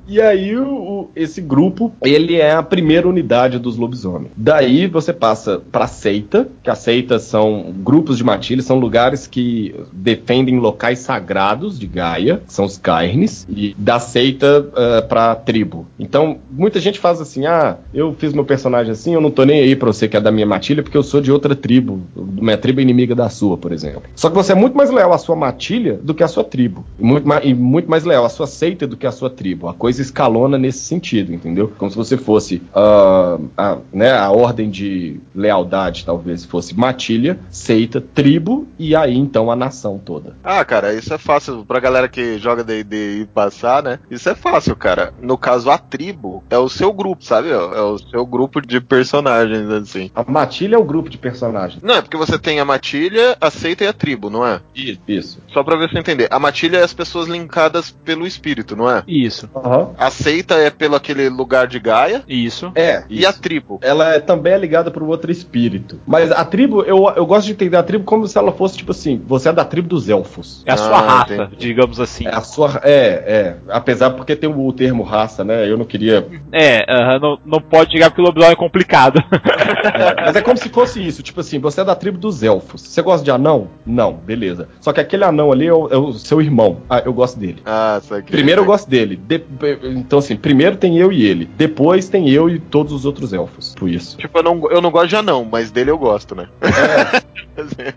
e aí, o, o- esse grupo, ele é a primeira unidade dos lobisomens. Daí você passa pra seita, que as seitas são grupos de matilhas, são lugares que defendem locais sagrados de Gaia, que são os Cairnes, e da seita ah, pra tribo. Então, muita gente faz assim: ah, eu fiz meu personagem assim, eu não tô nem aí pra você que é da minha matilha, porque eu sou de outra tribo. Minha tribo é inimiga da sua, por exemplo. Só que você é muito mais leal à sua matilha do que à sua tribo. E muito, ma- e muito mais leal à sua seita do que à sua tribo. A coisa escalona nesse sentido, entendeu? Como se você fosse ah, a, né, a ordem de lealdade, talvez fosse matilha, seita, tribo e aí então a nação toda. Ah, cara, isso é fácil pra galera que joga D&D e passar, né? Isso é fácil, cara. No caso, a tribo é o seu grupo, sabe? É o seu grupo de personagens, assim. A matilha é o grupo de personagens. Não, é porque você tem a matilha, a seita e a tribo, não é? Isso. Só pra ver se eu entender. A matilha é as pessoas linkadas pelo espírito, não é? Isso, Aham. A seita é pelo aquele lugar de Gaia. isso. É. E a tribo? ela é, também é ligada por outro espírito. Mas a tribo, eu, eu gosto de entender a tribo como se ela fosse, tipo assim, você é da tribo dos elfos. É a sua Ah, raça, entendi. digamos assim. É a sua. É, é. Apesar porque tem o, termo raça, né? Eu não queria. É, aham, não, não pode chegar porque o lobisomem é complicado. é, mas é como se fosse isso. Tipo assim, você é da tribo dos elfos. Você gosta de anão? Não, beleza. Só que aquele anão ali é o, é o seu irmão. Ah, eu gosto dele. Ah, isso aqui. Primeiro eu gosto dele. De- então, assim, primeiro tem eu e ele. Depois tem eu e todos os outros elfos. Por isso. Tipo, eu não, eu não gosto de anão, mas dele eu gosto, né?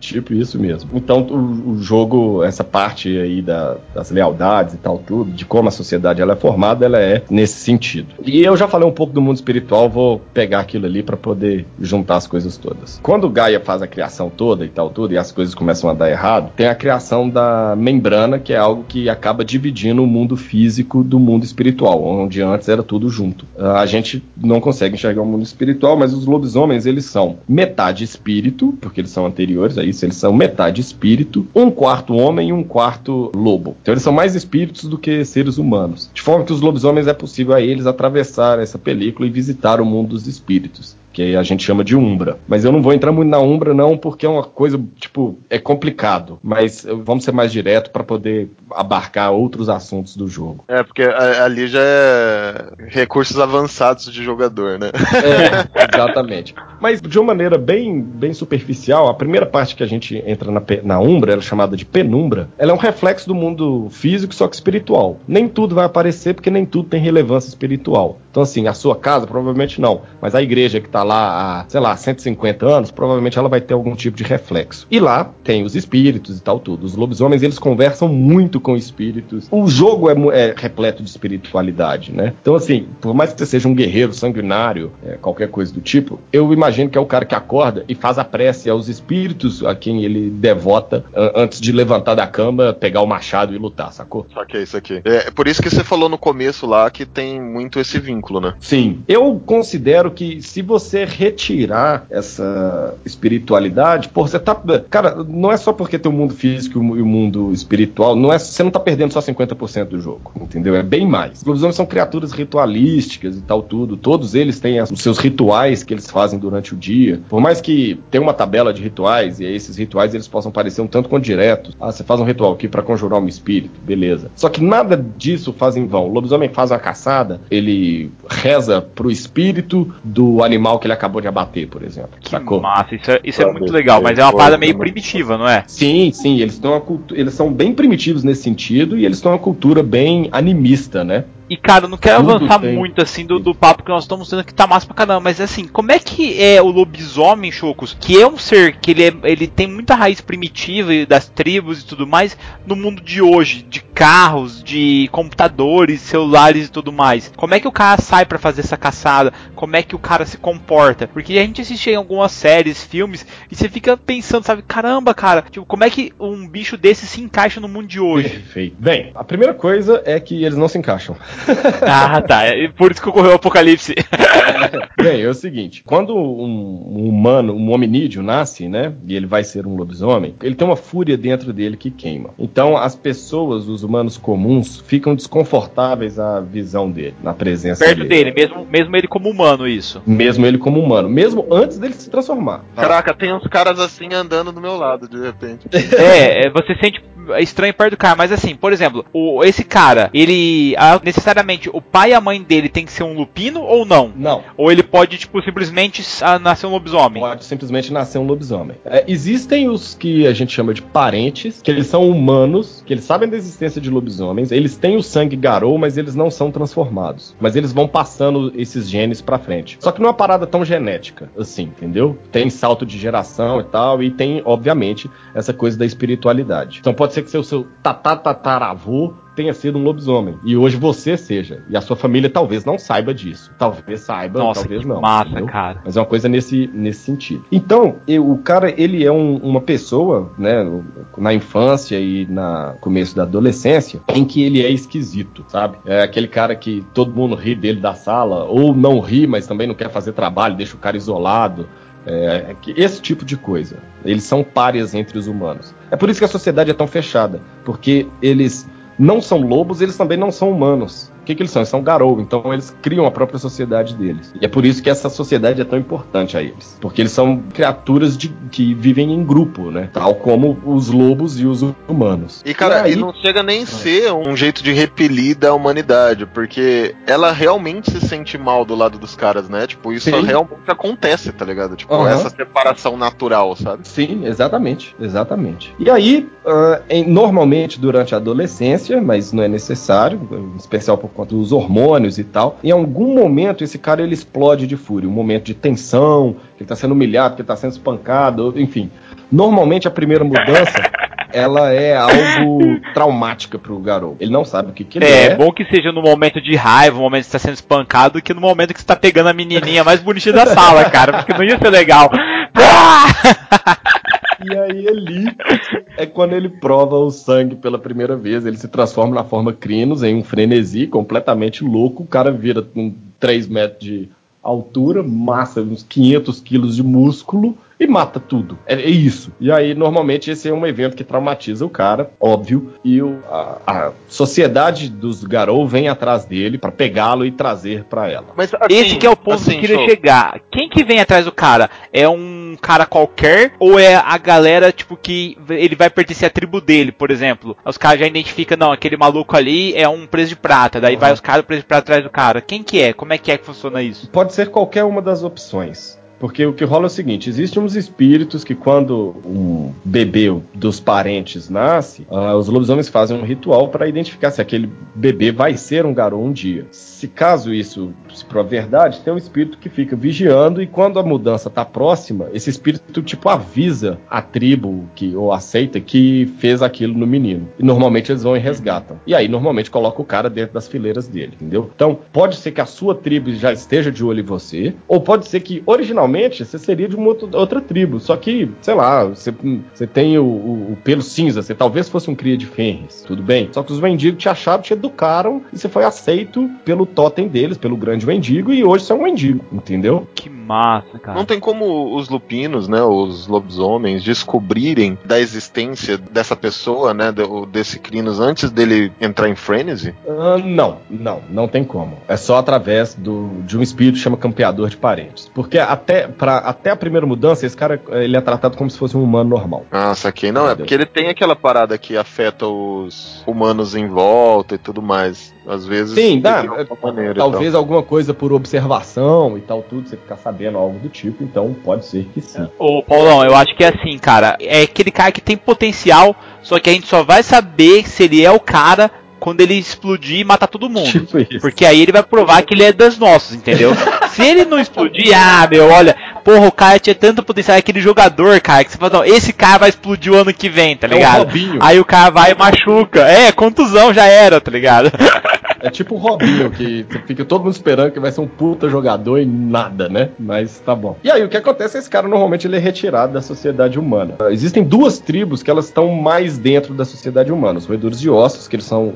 Tipo isso mesmo. Então o, o jogo, essa parte aí da- das lealdades e tal, tudo, de como a sociedade ela é formada, ela é nesse sentido. E eu já falei um pouco do mundo espiritual, vou pegar aquilo ali para poder juntar as coisas todas. Quando Gaia faz a criação toda e tal, tudo, e as coisas começam a dar errado, tem a criação da membrana, que é algo que acaba dividindo o mundo físico do mundo espiritual, onde antes era tudo junto. A gente não consegue enxergar o mundo espiritual, mas os lobisomens, eles são metade espírito, porque eles são anteriores a isso, eles são metade espírito, um quarto homem e um quarto lobo. Então eles são mais espíritos do que seres humanos. De forma que os lobisomens é possível a eles atravessar essa película e visitar o mundo dos espíritos. Que a gente chama de Umbra. Mas eu não vou entrar muito na Umbra, não, porque é uma coisa, tipo, é complicado. Mas vamos ser mais direto para poder abarcar outros assuntos do jogo. É, porque ali já é recursos avançados de jogador, né? É, exatamente. Mas de uma maneira bem, bem superficial, a primeira parte que a gente entra na, na Umbra, ela é chamada de penumbra, ela é um reflexo do mundo físico, só que espiritual. Nem tudo vai aparecer, porque nem tudo tem relevância espiritual. Então, assim, a sua casa, provavelmente não. Mas a igreja que tá lá há, sei lá, 150 anos, provavelmente ela vai ter algum tipo de reflexo. E lá tem os espíritos e tal, tudo. Os lobisomens, eles conversam muito com espíritos. O jogo é, é repleto de espiritualidade, né? Então, assim, por mais que você seja um guerreiro sanguinário, é, qualquer coisa do tipo, eu imagino que é o cara que acorda e faz a prece aos espíritos a quem ele devota an- antes de levantar da cama, pegar o machado e lutar, sacou? Só que é isso aqui. É por isso que você falou no começo lá que tem muito esse vínculo, né? Sim. Eu considero que se você retirar essa espiritualidade, pô, você tá. Cara, não é só porque tem o mundo físico e o mu- o mundo espiritual, não é, você não tá perdendo só 50% do jogo, entendeu? É bem mais. Os lobisomens são criaturas ritualísticas e tal, tudo. Todos eles têm os seus rituais que eles fazem durante o dia. Por mais que tenha uma tabela de rituais, e esses rituais eles possam parecer um tanto quanto diretos. Ah, você faz um ritual aqui pra conjurar um espírito, beleza. Só que nada disso faz em vão. O lobisomem faz uma caçada, ele reza pro espírito do animal que ele acabou de abater, por exemplo. Que sacou? massa, isso é, isso é muito ver legal, mas é uma parada meio primitiva, não é? Sim, sim, eles, têm uma cultu- eles são bem primitivos nesse sentido e eles têm uma cultura bem animista, né? E, cara, eu não quero Tudo avançar tem. muito, assim, do, do papo que nós estamos tendo que tá massa pra caramba, mas, assim, como é que é o lobisomem, Chocos, que é um ser que ele, é, ele tem muita raiz primitiva das tribos e tudo mais, no mundo de hoje, de carros, de computadores, celulares e tudo mais? Como é que o cara sai pra fazer essa caçada? Como é que o cara se comporta? Porque a gente assiste em algumas séries, filmes, e você fica pensando, sabe, caramba, cara, tipo, como é que um bicho desse se encaixa no mundo de hoje? Perfeito. Bem, a primeira coisa é que eles não se encaixam. ah, tá. É por isso que ocorreu o apocalipse. Bem, é o seguinte: quando um, um humano, um hominídeo nasce, né? E ele vai ser um lobisomem, ele tem uma fúria dentro dele que queima. Então as pessoas, os humanos comuns, ficam desconfortáveis à visão dele, na presença Perto dele, mesmo, mesmo ele como humano, isso. Mesmo ele como humano, mesmo antes dele se transformar. Caraca, tem uns caras assim andando do meu lado, de repente. É, é, você sente estranho perto do cara, mas assim, por exemplo, o, esse cara, ele necessariamente o pai e a mãe dele tem que ser um lupino ou não? Não. Ou ele pode, tipo, simplesmente nascer um lobisomem? Pode simplesmente nascer um lobisomem. É, existem os que a gente chama de parentes, que eles são humanos, que eles sabem da existência de lobisomens, eles têm o sangue garou, mas eles não são transformados. Mas eles vão passando esses genes pra frente. Só que não é uma parada tão genética, assim, entendeu? Tem salto de geração e tal, e tem, obviamente, essa coisa da espiritualidade. Então pode ser que seu, seu tatataravô tenha sido um lobisomem. E hoje você seja. E a sua família talvez não saiba disso. Talvez saiba, Nossa, talvez não. massa, entendeu? cara. Mas é uma coisa nesse, nesse sentido. Então, eu- o cara, ele é um- uma pessoa, né, no- na infância e na começo da adolescência, em que ele é esquisito, sabe? É aquele cara que todo mundo ri dele da sala, ou não ri, mas também não quer fazer trabalho, deixa o cara isolado. É, é esse tipo de coisa. Eles são párias entre os humanos. É por isso que a sociedade é tão fechada, porque eles não são lobos, eles também não são humanos. Que, que eles são? Eles são garou, então eles criam a própria sociedade deles. E é por isso que essa sociedade é tão importante a eles. Porque eles são criaturas de- que vivem em grupo, né? Tal como os lobos e os humanos. E cara, aí- e não chega nem ser um jeito de repelir da humanidade, porque ela realmente se sente mal do lado dos caras, né? Tipo, isso Sim. realmente acontece, tá ligado? Tipo, Aham. essa separação natural, sabe? Sim, exatamente, exatamente. E aí, ah, em- normalmente durante a adolescência, mas não é necessário, em especial por conta dos hormônios e tal, em algum momento esse cara ele explode de fúria, um momento de tensão, que ele tá sendo humilhado, que ele tá sendo espancado, enfim. Normalmente a primeira mudança ela é algo traumática pro garoto. Ele não sabe o que, que ele É, é. bom que seja no momento de raiva, no momento que você tá sendo espancado, que no momento que você tá pegando a menininha mais bonitinha da sala, cara, porque não ia ser legal. E aí ali é quando ele prova o sangue pela primeira vez. Ele se transforma na forma Crinos em um frenesi completamente louco. O cara vira com 3 metros de altura, massa, uns 500 quilos de músculo e mata tudo. É, é isso. E aí, normalmente, esse é um evento que traumatiza o cara, óbvio. E o- a, a sociedade dos Garou vem atrás dele pra pegá-lo e trazer pra ela. Mas assim, Esse que é o ponto assim, que eu queria show. chegar. Quem que vem atrás do cara? É um cara qualquer ou é a galera, tipo, que ele vai pertencer à tribo dele, por exemplo? Os caras já identificam, não, aquele maluco ali é um preso de prata, daí Uhum. vai os caras preso de prata atrás do cara. Quem que é? Como é que é que funciona isso? Pode ser qualquer uma das opções. Porque o que rola é o seguinte: existem uns espíritos que, quando um bebê dos parentes nasce, ah, os lobisomens fazem um ritual para identificar se aquele bebê vai ser um garoto um dia. Se caso isso se prova verdade, tem um espírito que fica vigiando e quando a mudança está próxima, esse espírito tipo avisa a tribo que ou aceita que fez aquilo no menino. E normalmente eles vão e resgatam. E aí normalmente coloca o cara dentro das fileiras dele, entendeu? Então pode ser que a sua tribo já esteja de olho em você, ou pode ser que originalmente você seria de uma outra, outra tribo. Só que, sei lá, você, você tem o, o- o pelo cinza, você talvez fosse um cria de Fenris, tudo bem? Só que os mendigos te acharam, te educaram e você foi aceito pelo totem deles, pelo grande mendigo, e hoje você é um mendigo, entendeu? Que massa, cara. Não tem como os lupinos, né, os lobisomens, descobrirem da existência dessa pessoa, né, do- desse Crinos antes dele entrar em frenesi? Ah, não, não, não tem como. É só através do, de um espírito que chama campeador de parentes. Porque até, pra, até a primeira mudança, esse cara ele é tratado como se fosse um humano normal. Ah, saquei. Não, é Entendeu? porque ele tem aquela parada que afeta os humanos em volta e tudo mais. Às vezes. Sim, dá. alguma maneira, Talvez alguma coisa por observação e tal, tudo, você ficar sabendo algo do tipo, então pode ser que sim. Ô, Paulão, eu acho que é assim, cara. É aquele cara que tem potencial, só que a gente só vai saber se ele é o cara quando ele explodir e matar todo mundo. Tipo. Porque aí ele vai provar que ele é das nossas, entendeu? Se ele não explodir, ah, meu, olha, porra, o cara tinha tanto potencial, é aquele jogador, cara, que você fala, não, esse cara vai explodir o ano que vem, tá É o ligado? Robinho. aí o cara vai e machuca. É, contusão já era, tá ligado? É tipo o Robinho, que fica todo mundo esperando que vai ser um puta jogador e nada, né? Mas tá bom. E aí, o que acontece é esse cara normalmente ele é retirado da sociedade humana. Existem duas tribos que elas estão mais dentro da sociedade humana. Os roedores de ossos, que eles são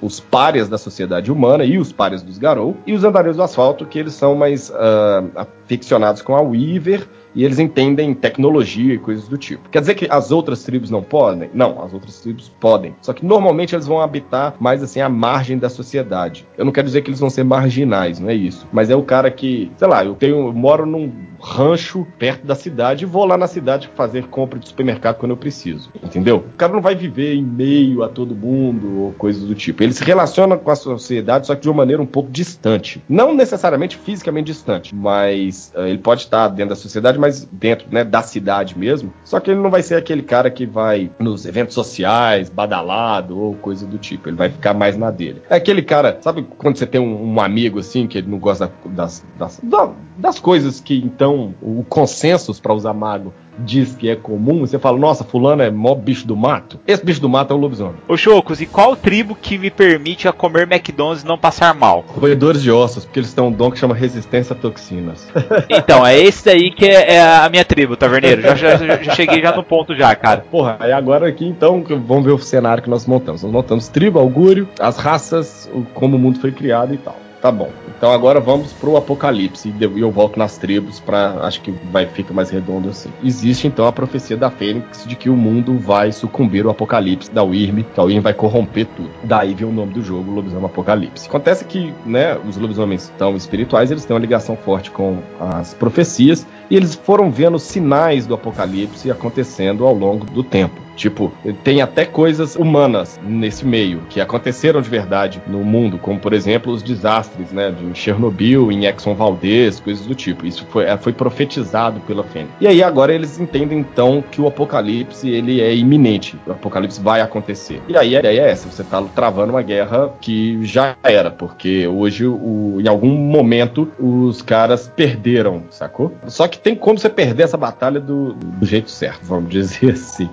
os párias da sociedade humana e os párias dos Garou. E os andarilhos do asfalto, que eles são mais ah, aficionados com a Weaver e eles entendem tecnologia e coisas do tipo. Quer dizer que as outras tribos não podem? Não, as outras tribos podem. Só que normalmente eles vão habitar mais assim à margem da sociedade. Eu não quero dizer que eles vão ser marginais, não é isso. Mas é o cara que, sei lá, eu tenho, eu moro num rancho perto da cidade e vou lá na cidade fazer compra de supermercado quando eu preciso. Entendeu? O cara não vai viver em meio a todo mundo ou coisas do tipo. Ele se relaciona com a sociedade, só que de uma maneira um pouco distante. Não necessariamente fisicamente distante, mas eh, ele pode estar dentro da sociedade, mas dentro né, da cidade mesmo. Só que ele não vai ser aquele cara que vai nos eventos sociais, badalado ou coisa do tipo. Ele vai ficar mais na dele. É aquele cara, sabe quando você tem um, um amigo assim que ele não gosta das, das, da- das coisas que então o consensus, para usar mago, diz que é comum, você fala, nossa, fulano é mó bicho do mato. Esse bicho do mato é o lobisomem. Ô Chocos, e qual tribo que me permite a comer McDonald's e não passar mal? Roedores de ossos, porque eles têm um dom que chama resistência a toxinas. Então, é esse daí que é, é a minha tribo, taverneiro. Já, já, já- cheguei já no ponto já, cara. Porra, aí agora aqui então vamos ver o cenário que nós montamos. Nós montamos tribo, augúrio, as raças, como o mundo foi criado e tal. Tá bom. Então agora vamos pro apocalipse e eu volto nas tribos pra. acho que vai fica mais redondo assim. Existe então a profecia da Fênix de que o mundo vai sucumbir ao apocalipse da Wyrm, que a Wyrm vai corromper tudo. Daí vem o nome do jogo, Lobisomem Apocalipse. Acontece que, né, os lobisomens tão espirituais, eles têm uma ligação forte com as profecias e eles foram vendo sinais do apocalipse acontecendo ao longo do tempo. Tipo, tem até coisas humanas nesse meio que aconteceram de verdade no mundo, como por exemplo os desastres, né, de Chernobyl, em Exxon Valdez, coisas do tipo. Isso foi, é, foi profetizado pela Fênix. E aí agora eles entendem então que o apocalipse ele é iminente, o apocalipse vai acontecer. E aí a ideia é essa, você tá travando uma guerra que já era, porque hoje o, em algum momento os caras perderam, sacou? Só que tem como você perder essa batalha do, do jeito certo, vamos dizer assim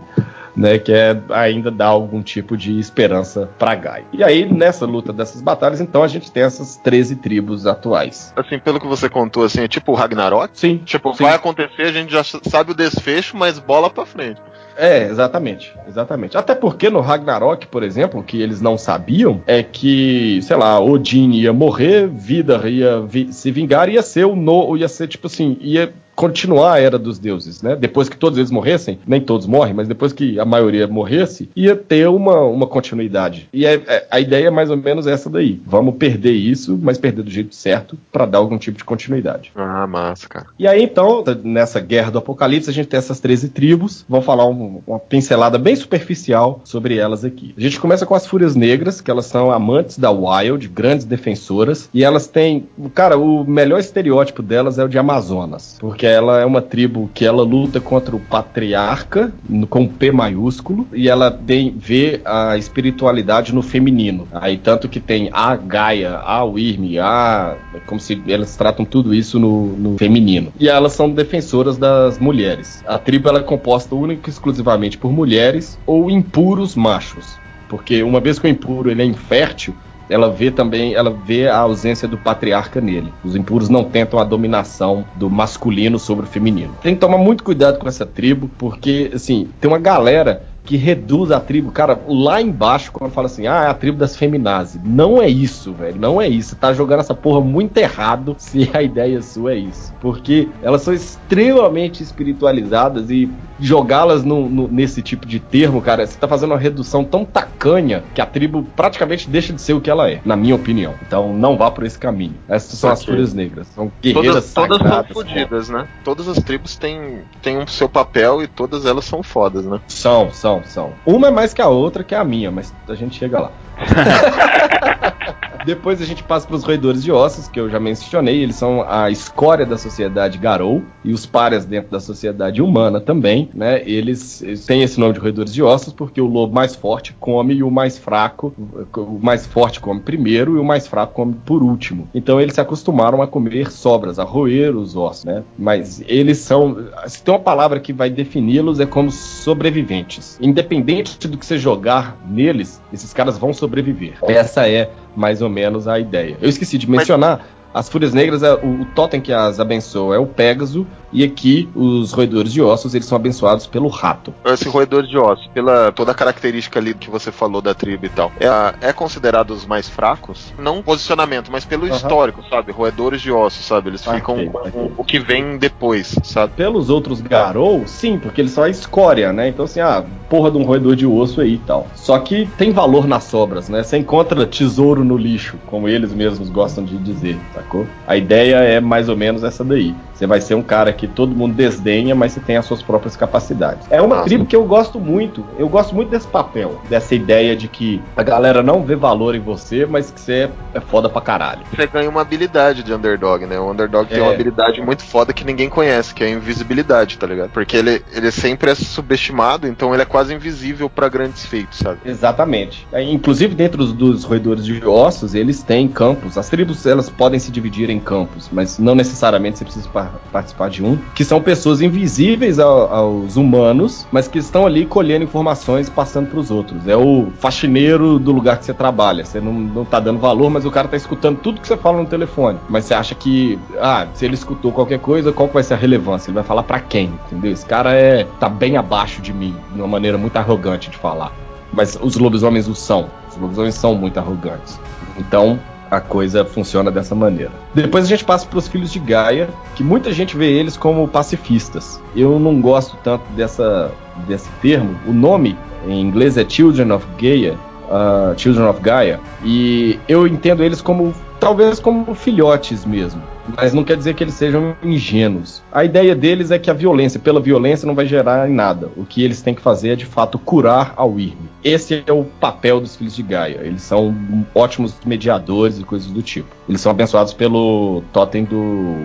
né, que é ainda dar algum tipo de esperança pra Gai. E aí, nessa luta dessas batalhas, então a gente tem essas 13 tribos atuais. Assim, pelo que você contou, assim, é tipo o Ragnarok? Sim. Tipo, Sim. vai acontecer, a gente já sabe o desfecho, mas bola pra frente. É, exatamente, exatamente. Até porque no Ragnarok, por exemplo, o que eles não sabiam é que, sei lá, Odin ia morrer, Vidar ia vi- se vingar, ia ser o no, ia ser tipo assim, ia continuar a era dos deuses, né? Depois que todos eles morressem, nem todos morrem, mas depois que a maioria morresse, ia ter uma, uma continuidade. E é- é- a ideia é mais ou menos essa daí. Vamos perder isso, mas perder do jeito certo pra dar algum tipo de continuidade. Ah, massa, cara. E aí, então, nessa guerra do apocalipse, a gente tem essas 13 tribos. Vou falar um- uma pincelada bem superficial sobre elas aqui. A gente começa com as Fúrias Negras, que elas são amantes da Wild, grandes defensoras. E elas têm. Cara, o melhor estereótipo delas é o de Amazonas. Porque ela é uma tribo que ela luta contra o patriarca, com P maiúsculo. E ela tem, vê a espiritualidade no feminino. Aí, tanto que tem a Gaia, a Wyrm, a. Como se elas tratam tudo isso no, no feminino. E elas são defensoras das mulheres. A tribo ela é composta única e exclusivamente por mulheres ou impuros machos. Porque uma vez que o impuro ele é infértil, ela vê também, ela vê a ausência do patriarca nele. Os impuros não tentam a dominação do masculino sobre o feminino. Tem que tomar muito cuidado com essa tribo, porque assim, tem uma galera que reduz a tribo, cara, lá embaixo, quando fala assim, ah, é a tribo das feminazes. Não é isso, velho, não é isso. Você tá jogando essa porra muito errado se a ideia sua é isso. Porque elas são extremamente espiritualizadas e jogá-las nesse tipo de termo, cara, você tá fazendo uma redução tão tacanha que a tribo praticamente deixa de ser o que ela é, na minha opinião. Então não vá por esse caminho. Essas são as Ok. fúrias negras. São guerreiras Todas, todas são sagradas. fodidas, né? Todas as tribos têm, têm um seu papel e todas elas são fodas, né? São, são, são. Uma é mais que a outra, que é a minha, mas a gente chega lá. Depois a gente passa para os roedores de ossos, que eu já mencionei. Eles são a escória da sociedade Garou e os párias dentro da sociedade humana também, né? Eles, eles têm esse nome de roedores de ossos porque o lobo mais forte come e o mais fraco, o mais forte come primeiro e o mais fraco come por último. Então eles se acostumaram a comer sobras, a roer os ossos, né? Mas eles são, se tem uma palavra que vai defini-los é como sobreviventes. Independente do que você jogar neles, esses caras vão sobreviver. Essa é mais ou menos a ideia. Eu esqueci de mencionar, as Fúrias Negras, é, o, o totem que as abençoa é o Pégaso, e aqui os roedores de ossos, eles são abençoados pelo rato. Esse roedor de ossos, pela toda a característica ali que você falou da tribo e tal, é, é considerado os mais fracos? Não posicionamento, mas pelo histórico, sabe? Roedores de ossos, sabe? Eles Ah, ficam com o que vem depois, sabe? Pelos outros Garou, sim, porque eles são a escória, né? Então, assim, ah, porra de um roedor de osso aí e tal. Só que tem valor nas sobras, né? Você encontra tesouro no lixo, como eles mesmos gostam de dizer, sacou? A ideia é mais ou menos essa daí. Você vai ser um cara que todo mundo desdenha, mas você tem as suas próprias capacidades. É uma Nossa. tribo que eu gosto muito. Eu gosto muito desse papel, dessa ideia de que a galera não vê valor em você, mas que você é, é foda pra caralho. Você ganha uma habilidade de underdog, né? O underdog tem É. uma habilidade muito foda que ninguém conhece, que é a invisibilidade, tá ligado? Porque ele, ele sempre é subestimado, então ele é quase invisível pra grandes feitos, sabe? Exatamente. É, Inclusive dentro dos, dos roedores de ossos, eles têm campos. As tribos elas podem se dividir em campos, mas não necessariamente você precisa par- participar de um. Que são pessoas invisíveis ao- aos humanos, mas que estão ali colhendo informações e passando para os outros. É o faxineiro do lugar que você trabalha. Você não, não tá dando valor, mas o cara tá escutando tudo que você fala no telefone. Mas você acha que, ah, se ele escutou qualquer coisa, qual vai ser a relevância? Ele vai falar para quem? Entendeu? Esse cara é tá bem abaixo de mim, de uma maneira muito arrogante de falar. Mas os lobisomens o são. Os lobisomens são muito arrogantes. Então a coisa funciona dessa maneira. Depois a gente passa para os filhos de Gaia, que muita gente vê eles como pacifistas. Eu não gosto tanto dessa, desse termo. O nome em inglês é Children of Gaia, ah, Children of Gaia, e eu entendo eles como talvez como filhotes mesmo. Mas não quer dizer que eles sejam ingênuos. A ideia deles é que a violência, pela violência, não vai gerar em nada. O que eles têm que fazer é, de fato, curar ao Irme. Esse é o papel dos filhos de Gaia. Eles são ótimos mediadores e coisas do tipo. Eles são abençoados pelo totem do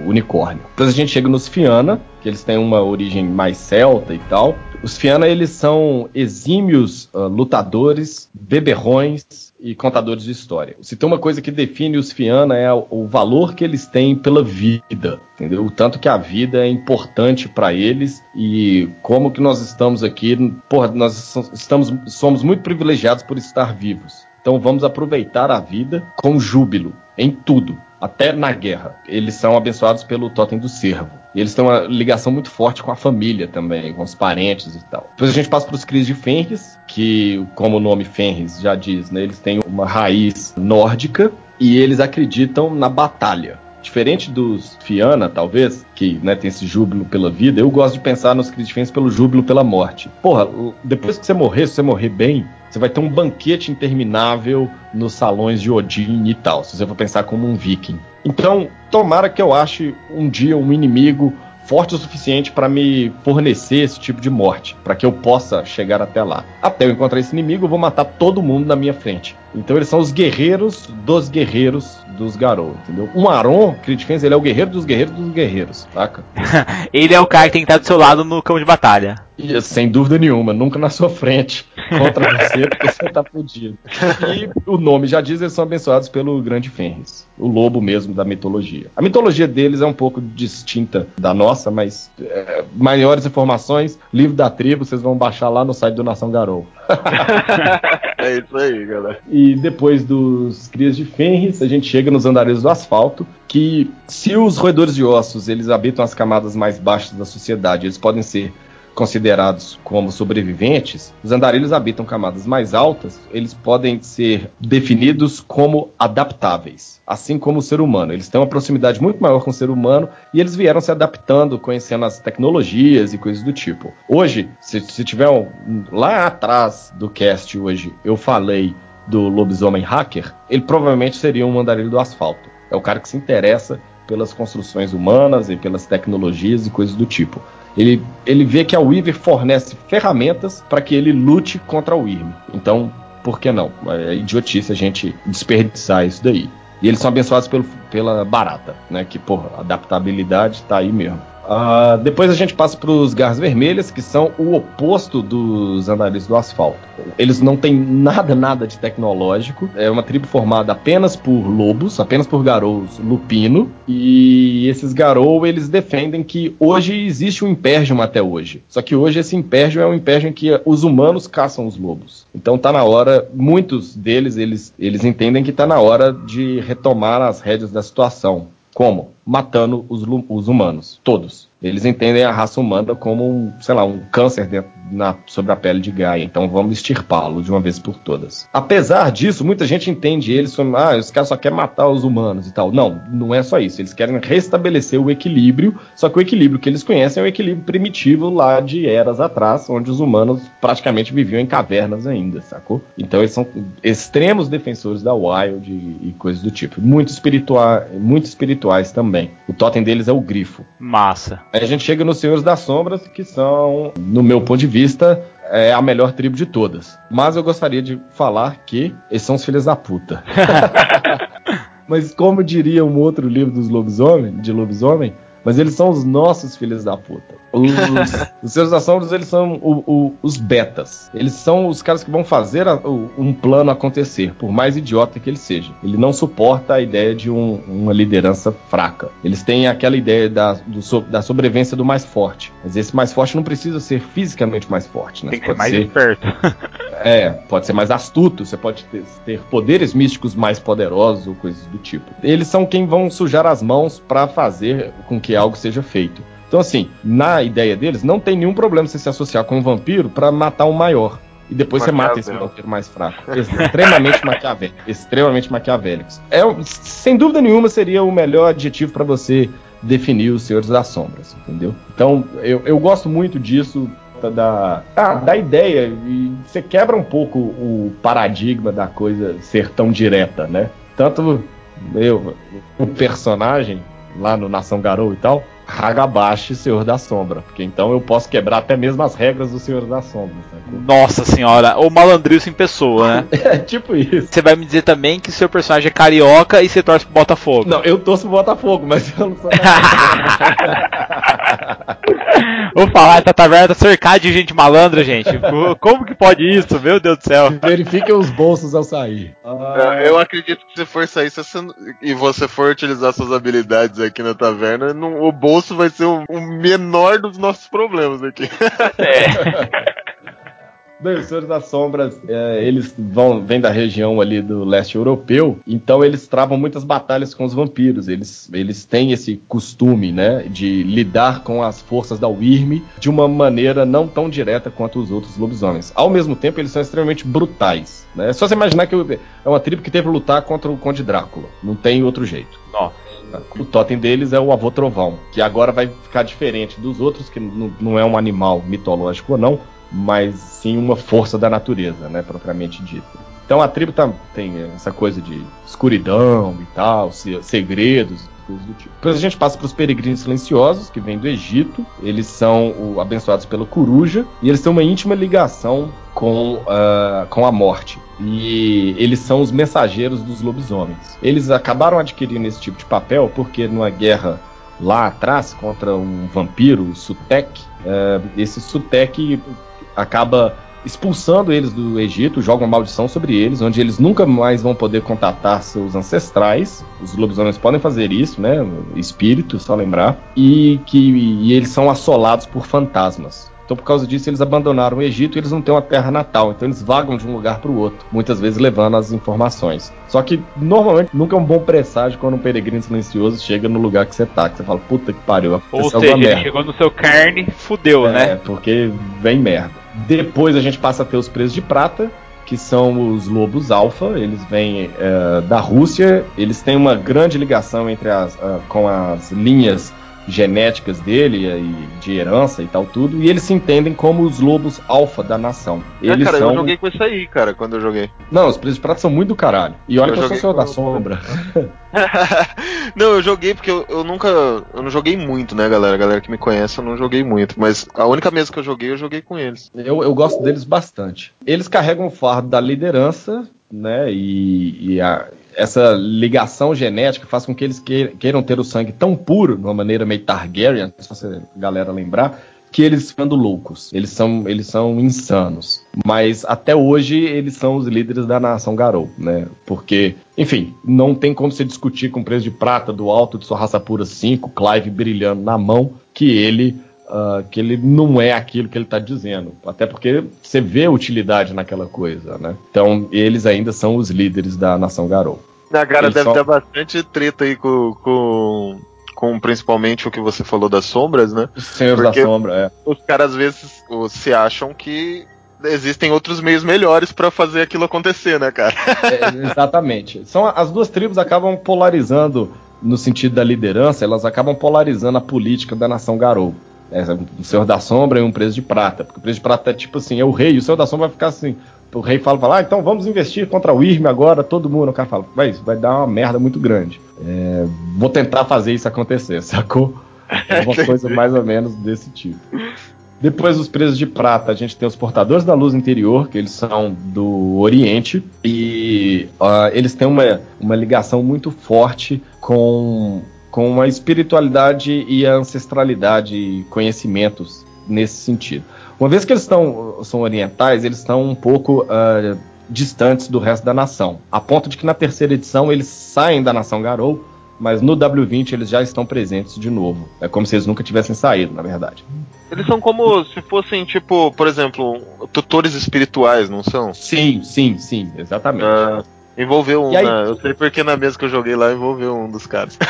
unicórnio. Depois a gente chega nos Fiana, que eles têm uma origem mais celta e tal. Os Fiana, eles são exímios ah, lutadores, beberrões e contadores de história. Se tem uma coisa que define os Fiana é o, valor que eles têm pela vida, entendeu? O tanto que a vida é importante para eles e como que nós estamos aqui, porra, nós estamos somos muito privilegiados por estar vivos. Então vamos aproveitar a vida com júbilo em tudo, até na guerra. Eles são abençoados pelo totem do servo. E eles têm uma ligação muito forte com a família também, com os parentes e tal. Depois a gente passa para os Cris de Fenris, que, como o nome Fenris já diz, né, eles têm uma raiz nórdica e eles acreditam na batalha. Diferente dos Fiana, talvez, que né, tem esse júbilo pela vida, eu gosto de pensar nos Cris de Fenris pelo júbilo pela morte. Porra, depois que você morrer, se você morrer bem, você vai ter um banquete interminável nos salões de Odin e tal, se você for pensar como um viking. Então, tomara que eu ache um dia um inimigo forte o suficiente para me fornecer esse tipo de morte, para que eu possa chegar até lá. Até eu encontrar esse inimigo, eu vou matar todo mundo na minha frente. Então eles são os guerreiros dos guerreiros dos Garou, entendeu? Um Aron, Crit Fence, ele é o guerreiro dos guerreiros dos guerreiros, saca? Ele é o cara que tem que estar do seu lado no campo de batalha. Sem dúvida nenhuma, nunca na sua frente contra você, porque você tá fudido. E o nome já diz, eles são abençoados pelo grande Fenris, o lobo mesmo da mitologia. A mitologia deles é um pouco distinta da nossa, mas é, maiores informações, livro da tribo, vocês vão baixar lá no site do Nação Garou. É isso aí, galera. E depois dos crias de Fenris, a gente chega nos andarilhos do asfalto, que se os roedores de ossos eles habitam as camadas mais baixas da sociedade, eles podem ser considerados como sobreviventes, os andarilhos habitam camadas mais altas, eles podem ser definidos como adaptáveis, assim como o ser humano. Eles têm uma proximidade muito maior com o ser humano e eles vieram se adaptando, conhecendo as tecnologias e coisas do tipo. Hoje, se, se tiver um, lá atrás do cast hoje, eu falei do lobisomem hacker, ele provavelmente seria um andarilho do asfalto. É o cara que se interessa pelas construções humanas e pelas tecnologias e coisas do tipo. Ele, ele vê que a Weaver fornece ferramentas para que ele lute contra a Wyrm. Então, por que não? É idiotice a gente desperdiçar isso daí. E eles são abençoados pelo, pela barata, né? Que, porra, adaptabilidade tá aí mesmo. Uh, depois a gente passa para os garras vermelhas, que são o oposto dos andares do asfalto. Eles não têm nada, nada de tecnológico. É uma tribo formada apenas por lobos, apenas por garous lupino. E esses garou, eles defendem que hoje existe um impérgio até hoje. Só que hoje esse impérgio é um impérgio em que os humanos caçam os lobos. Então tá na hora, muitos deles, eles, eles entendem que tá na hora de retomar as rédeas da situação. Como? Matando os, os humanos, todos. Eles entendem a raça humana como um, sei lá, um câncer dentro, na, sobre a pele de Gaia. Então vamos extirpá-lo de uma vez por todas. Apesar disso, muita gente entende eles como, ah, os caras só querem matar os humanos e tal. Não, não é só isso. Eles querem restabelecer o equilíbrio, só que o equilíbrio que eles conhecem é o equilíbrio primitivo lá de eras atrás, onde os humanos praticamente viviam em cavernas ainda, sacou? Então eles são extremos defensores da Wild e, e coisas do tipo. Muito, espiritual, muito espirituais também. O totem deles é o grifo. Massa. Aí a gente chega nos Senhores das Sombras, que são, no meu ponto de vista, é a melhor tribo de todas. Mas eu gostaria de falar que eles são os filhos da puta. Mas como diria um outro livro dos lobisomem, de lobisomem, mas eles são os nossos filhos da puta. Os, os Senhores das Sombras, eles são o, o, os betas. Eles são os caras que vão fazer a, o, um plano acontecer, por mais idiota que ele seja. Ele não suporta a ideia de um, uma liderança fraca. Eles têm aquela ideia da, do, da sobrevivência do mais forte. Mas esse mais forte não precisa ser fisicamente mais forte, né? Tem que ser mais ser, esperto. é, pode ser mais astuto, você pode ter, ter poderes místicos mais poderosos ou coisas do tipo. Eles são quem vão sujar as mãos para fazer com que algo seja feito. Então, assim, na ideia deles, não tem nenhum problema você se associar com um vampiro para matar um maior. E depois você mata esse vampiro mais fraco. extremamente maquiavélico. Extremamente maquiavélicos. É, sem dúvida nenhuma, seria o melhor adjetivo para você definir os Senhores das Sombras, entendeu? Então, eu, eu gosto muito disso, da, ah, da ideia, e você quebra um pouco o paradigma da coisa ser tão direta, né? Tanto eu, o personagem, lá no Nação Garou e tal, Hagabashi, Senhor da Sombra. Porque então eu posso quebrar até mesmo as regras do Senhor da Sombra. Nossa senhora, o malandrilso em pessoa, né? é tipo isso. Você vai me dizer também que seu personagem é carioca e você torce pro Botafogo. Não, eu torço pro Botafogo, mas eu não sou. Vou falar, essa taverna tá cercada de gente malandra, gente. Como que pode isso? Meu Deus do céu. Verifiquem os bolsos ao sair. Ah, eu acredito que se for sair você, e você for utilizar suas habilidades aqui na taverna, não, o bolso vai ser o, o menor dos nossos problemas aqui. É. Senhores das Sombras, é, eles vão, vêm da região ali do leste europeu, então eles travam muitas batalhas com os vampiros. Eles, eles têm esse costume, né, de lidar com as forças da Wyrm de uma maneira não tão direta quanto os outros lobisomens. Ao mesmo tempo, eles são extremamente brutais. Né? É só você imaginar que é uma tribo que teve que lutar contra o Conde Drácula. Não tem outro jeito. Nossa. O totem deles é o avô trovão, que agora vai ficar diferente dos outros, que não é um animal mitológico ou não, mas sim uma força da natureza, né, propriamente dita. Então a tribo tá, tem essa coisa de escuridão e tal, segredos, coisas do tipo. Depois a gente passa para os peregrinos silenciosos, que vêm do Egito. Eles são o, abençoados pela coruja e eles têm uma íntima ligação com, uh, com a morte. E eles são os mensageiros dos lobisomens. Eles acabaram adquirindo esse tipo de papel porque numa guerra lá atrás contra um vampiro, o Sutek, uh, esse Sutek acaba expulsando eles do Egito, joga uma maldição sobre eles, onde eles nunca mais vão poder contatar seus ancestrais. Os lobisomens podem fazer isso, né? Espíritos, só lembrar. E que e eles são assolados por fantasmas. Então, por causa disso, eles abandonaram o Egito e eles não têm uma terra natal. Então, eles vagam de um lugar para o outro, muitas vezes levando as informações. Só que, normalmente, nunca é um bom presságio quando um peregrino silencioso chega no lugar que você tá. Que você fala, puta que pariu, Ou seja, ele chegou no seu carne, fudeu, é, né? É, porque vem merda. Depois a gente passa a ter os presos de prata, que são os lobos alfa. Eles vêm é, da Rússia. Eles têm uma grande ligação entre as, uh, com as linhas genéticas dele e de herança e tal tudo, e eles se entendem como os lobos alfa da nação. É, eles cara, são... eu joguei com isso aí, cara, quando eu joguei. Não, os presos de prata são muito do caralho. E olha eu que eu sou senhor da sombra. Não, eu joguei porque eu, eu, nunca. Eu não joguei muito, né, galera? A galera que me conhece, eu não joguei muito. Mas a única mesa que eu joguei, eu joguei com eles. Eu, eu gosto deles bastante. Eles carregam o fardo da liderança, né? E, e a, essa ligação genética faz com que eles queiram ter o sangue tão puro, de uma maneira meio Targaryen, se você galera lembrar, que eles ficando loucos. Eles são, eles são insanos. Mas até hoje eles são os líderes da nação Garou, né? Porque, enfim, não tem como se discutir com o preço de prata do alto de sua raça pura 5, Clive brilhando na mão, que ele Uh, que ele não é aquilo que ele está dizendo. Até porque você vê utilidade naquela coisa, né? Então, eles ainda são os líderes da nação Garou. Na cara eles deve ter bastante treta aí com, com, com, principalmente o que você falou das sombras, né? Os senhores da sombra, é. Os caras às vezes se acham que existem outros meios melhores para fazer aquilo acontecer, né, cara? é, exatamente. São as duas tribos acabam polarizando no sentido da liderança, elas acabam polarizando a política da nação Garou. É, o Senhor da Sombra e um preço de prata. Porque o preço de prata é tipo assim, é o rei, e o Senhor da Sombra vai ficar assim. O rei fala, fala, ah, então vamos investir contra o Irme agora, todo mundo. O cara fala, vai, isso vai dar uma merda muito grande. É, vou tentar fazer isso acontecer, sacou? É uma coisa mais ou menos desse tipo. Depois dos presos de prata, a gente tem os portadores da luz interior, que eles são do Oriente, e uh, eles têm uma, uma ligação muito forte com com a espiritualidade e a ancestralidade e conhecimentos nesse sentido. Uma vez que eles estão, são orientais, eles estão um pouco uh, distantes do resto da nação, a ponto de que na terceira edição eles saem da nação Garou, mas no W20 eles já estão presentes de novo. É como se eles nunca tivessem saído, na verdade. Eles são como se fossem, tipo, por exemplo, tutores espirituais, não são? Sim, sim, sim, exatamente. Ah. Envolveu um, aí... né? Eu sei porque na mesa que eu joguei lá envolveu um dos caras.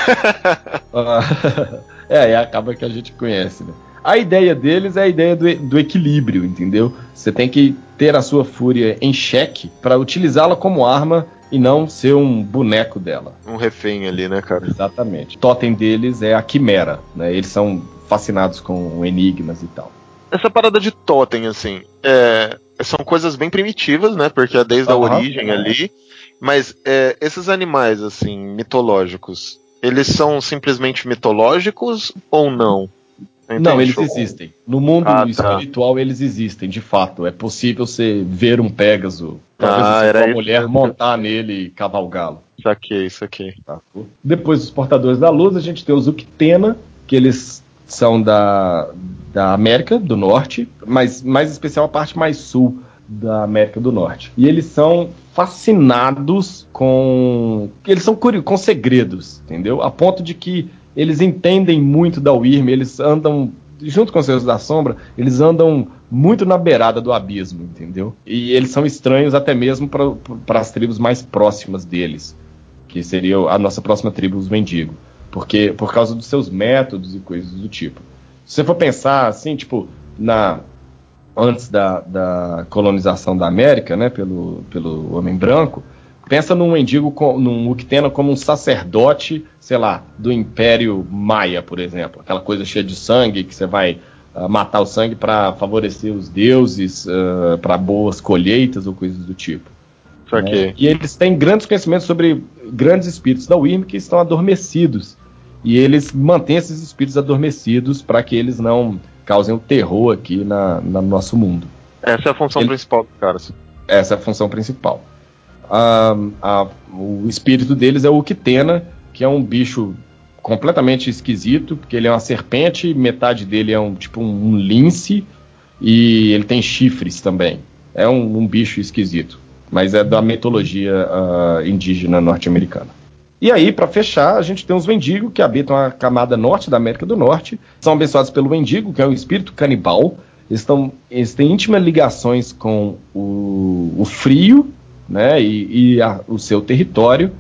é, e acaba que a gente conhece, né? A ideia deles é a ideia do, do equilíbrio, entendeu? Você tem que ter a sua fúria em xeque para utilizá-la como arma e não ser um boneco dela. Um refém ali, né, cara? Exatamente. O totem deles é a quimera, né? Eles são fascinados com enigmas e tal. Essa parada de totem, assim, é... são coisas bem primitivas, né? Porque é desde uhum. a origem ali. Mas é, esses animais, assim, mitológicos, eles são simplesmente mitológicos ou não? Não, eles existem. No mundo ah, tá. espiritual eles existem, de fato. É possível você ver um Pégaso, talvez ah, uma mulher montar nele e cavalgá-lo. Saquei, saquei. Tá. Depois dos portadores da luz, a gente tem os Uktena, que eles são da, da América do Norte, mas mais especial a parte mais sul da América do Norte. E eles são fascinados com. Eles são com segredos, entendeu? A ponto de que eles entendem muito da Wyrm, eles andam. Junto com os seus da sombra, eles andam muito na beirada do abismo, entendeu? E eles são estranhos até mesmo para as tribos mais próximas deles, que seria a nossa próxima tribo, os mendigos. Porque, por causa dos seus métodos e coisas do tipo. Se você for pensar assim, tipo, na antes da, da colonização da América, né, pelo, pelo homem branco, pensa num mendigo, num Uctena como um sacerdote, sei lá, do Império Maia, por exemplo, aquela coisa cheia de sangue que você vai uh, matar o sangue para favorecer os deuses, uh, ah, para boas colheitas ou coisas do tipo. Né? E eles têm grandes conhecimentos sobre grandes espíritos da Wyrm que estão adormecidos. E eles mantêm esses espíritos adormecidos para que eles não causem o terror aqui na, no nosso mundo. Essa é a função Ele, principal dos caras. Essa é a função principal. A, a, o espírito deles é o Uktena, que é um bicho completamente esquisito, porque ele é uma serpente, metade dele é um tipo um, um lince e ele tem chifres também. É um, um bicho esquisito, mas é da mitologia uh, indígena norte-americana. E aí, para fechar, a gente tem os Wendigo, que habitam a camada norte da América do Norte. São abençoados pelo Wendigo, que é um espírito canibal. Eles, tão, eles têm íntimas ligações com o, o frio né, e, e a, o seu território.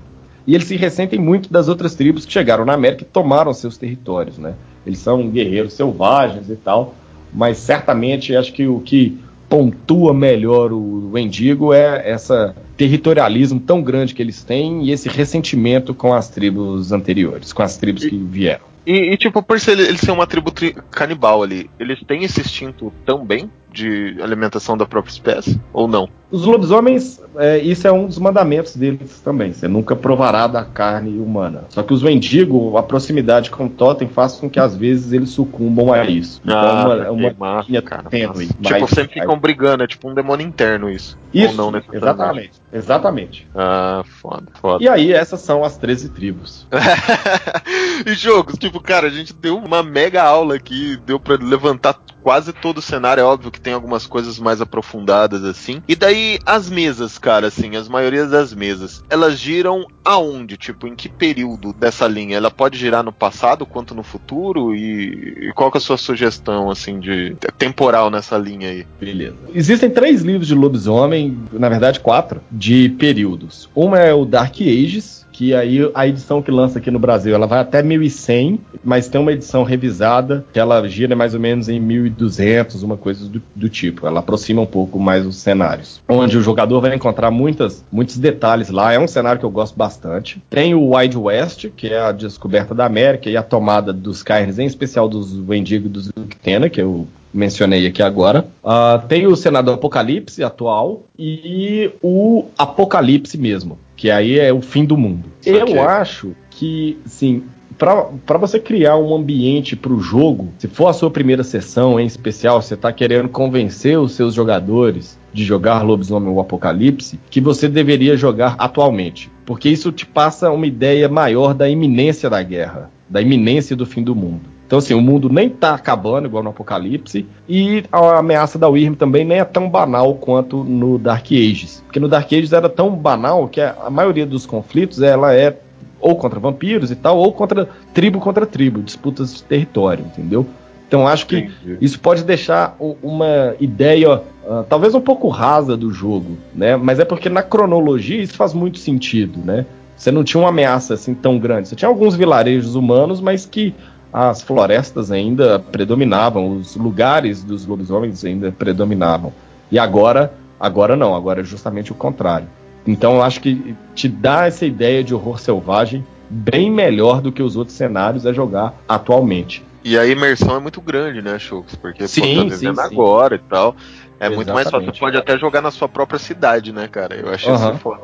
E eles se ressentem muito das outras tribos que chegaram na América e tomaram seus territórios. Né? Eles são guerreiros selvagens e tal, mas certamente acho que o que pontua melhor o Wendigo é essa territorialismo tão grande que eles têm e esse ressentimento com as tribos anteriores, com as tribos que vieram. E, e, tipo, por ser eles serem uma tribo tri canibal ali, eles têm esse instinto também de alimentação da própria espécie ou não? Os lobisomens, é, isso é um dos mandamentos deles também. Você nunca provará da carne humana. Só que os mendigos, a proximidade com o totem faz com que às vezes eles sucumbam a isso. Então ah, é uma, uma linha cara, tênue. Tipo, sempre ficam brigando, é tipo um demônio interno isso. Isso, Ou não exatamente. Exatamente. Ah, foda, foda. E aí, essas são as 13 tribos. e jogos, tipo, cara, a gente deu uma mega aula aqui, deu para levantar quase todo o cenário. É óbvio que tem algumas coisas mais aprofundadas assim. E daí as mesas, cara, assim, as maiorias das mesas, elas giram aonde? Tipo, em que período dessa linha? Ela pode girar no passado quanto no futuro? E, e qual que é a sua sugestão, assim, de temporal nessa linha aí? Beleza. Existem três livros de lobisomem, na verdade quatro, de períodos. Uma é o Dark Ages, que aí a edição que lança aqui no Brasil, ela vai até 1100, mas tem uma edição revisada que ela gira mais ou menos em 1200, uma coisa do, do tipo. Ela aproxima um pouco mais os cenários. Onde o jogador vai encontrar muitas, muitos detalhes lá. É um cenário que eu gosto bastante. Tem o Wide West, que é a descoberta da América e a tomada dos Cairns, em especial dos Wendigo e dos Uktena, que eu mencionei aqui agora. Uh, tem o Senado Apocalipse atual e o Apocalipse mesmo, que aí é o fim do mundo. Eu acho que, sim, para você criar um ambiente para o jogo, se for a sua primeira sessão em especial, você está querendo convencer os seus jogadores de jogar Lobisomem ou Apocalipse, que você deveria jogar atualmente. Porque isso te passa uma ideia maior da iminência da guerra, da iminência do fim do mundo. Então, assim, o mundo nem tá acabando, igual no Apocalipse, e a ameaça da Wyrm também nem é tão banal quanto no Dark Ages. Porque no Dark Ages era tão banal que a, maioria dos conflitos ela é ou contra vampiros e tal, ou contra tribo contra tribo, disputas de território, entendeu? Então acho que Entendi. isso pode deixar uma ideia uh, talvez um pouco rasa do jogo, né? Mas é porque na cronologia isso faz muito sentido, né? Você não tinha uma ameaça assim tão grande. Você tinha alguns vilarejos humanos, mas que as florestas ainda predominavam, os lugares dos lobisomens ainda predominavam. E agora, agora não, agora é justamente o contrário. Então eu acho que te dá essa ideia de horror selvagem bem melhor do que os outros cenários a jogar atualmente. E a imersão é muito grande, né, Chux? Porque sim, pô, tá vivendo sim, agora sim. e tal. É Exatamente. muito mais fácil. Você pode até jogar na sua própria cidade, né, cara? Eu acho uhum. isso foda.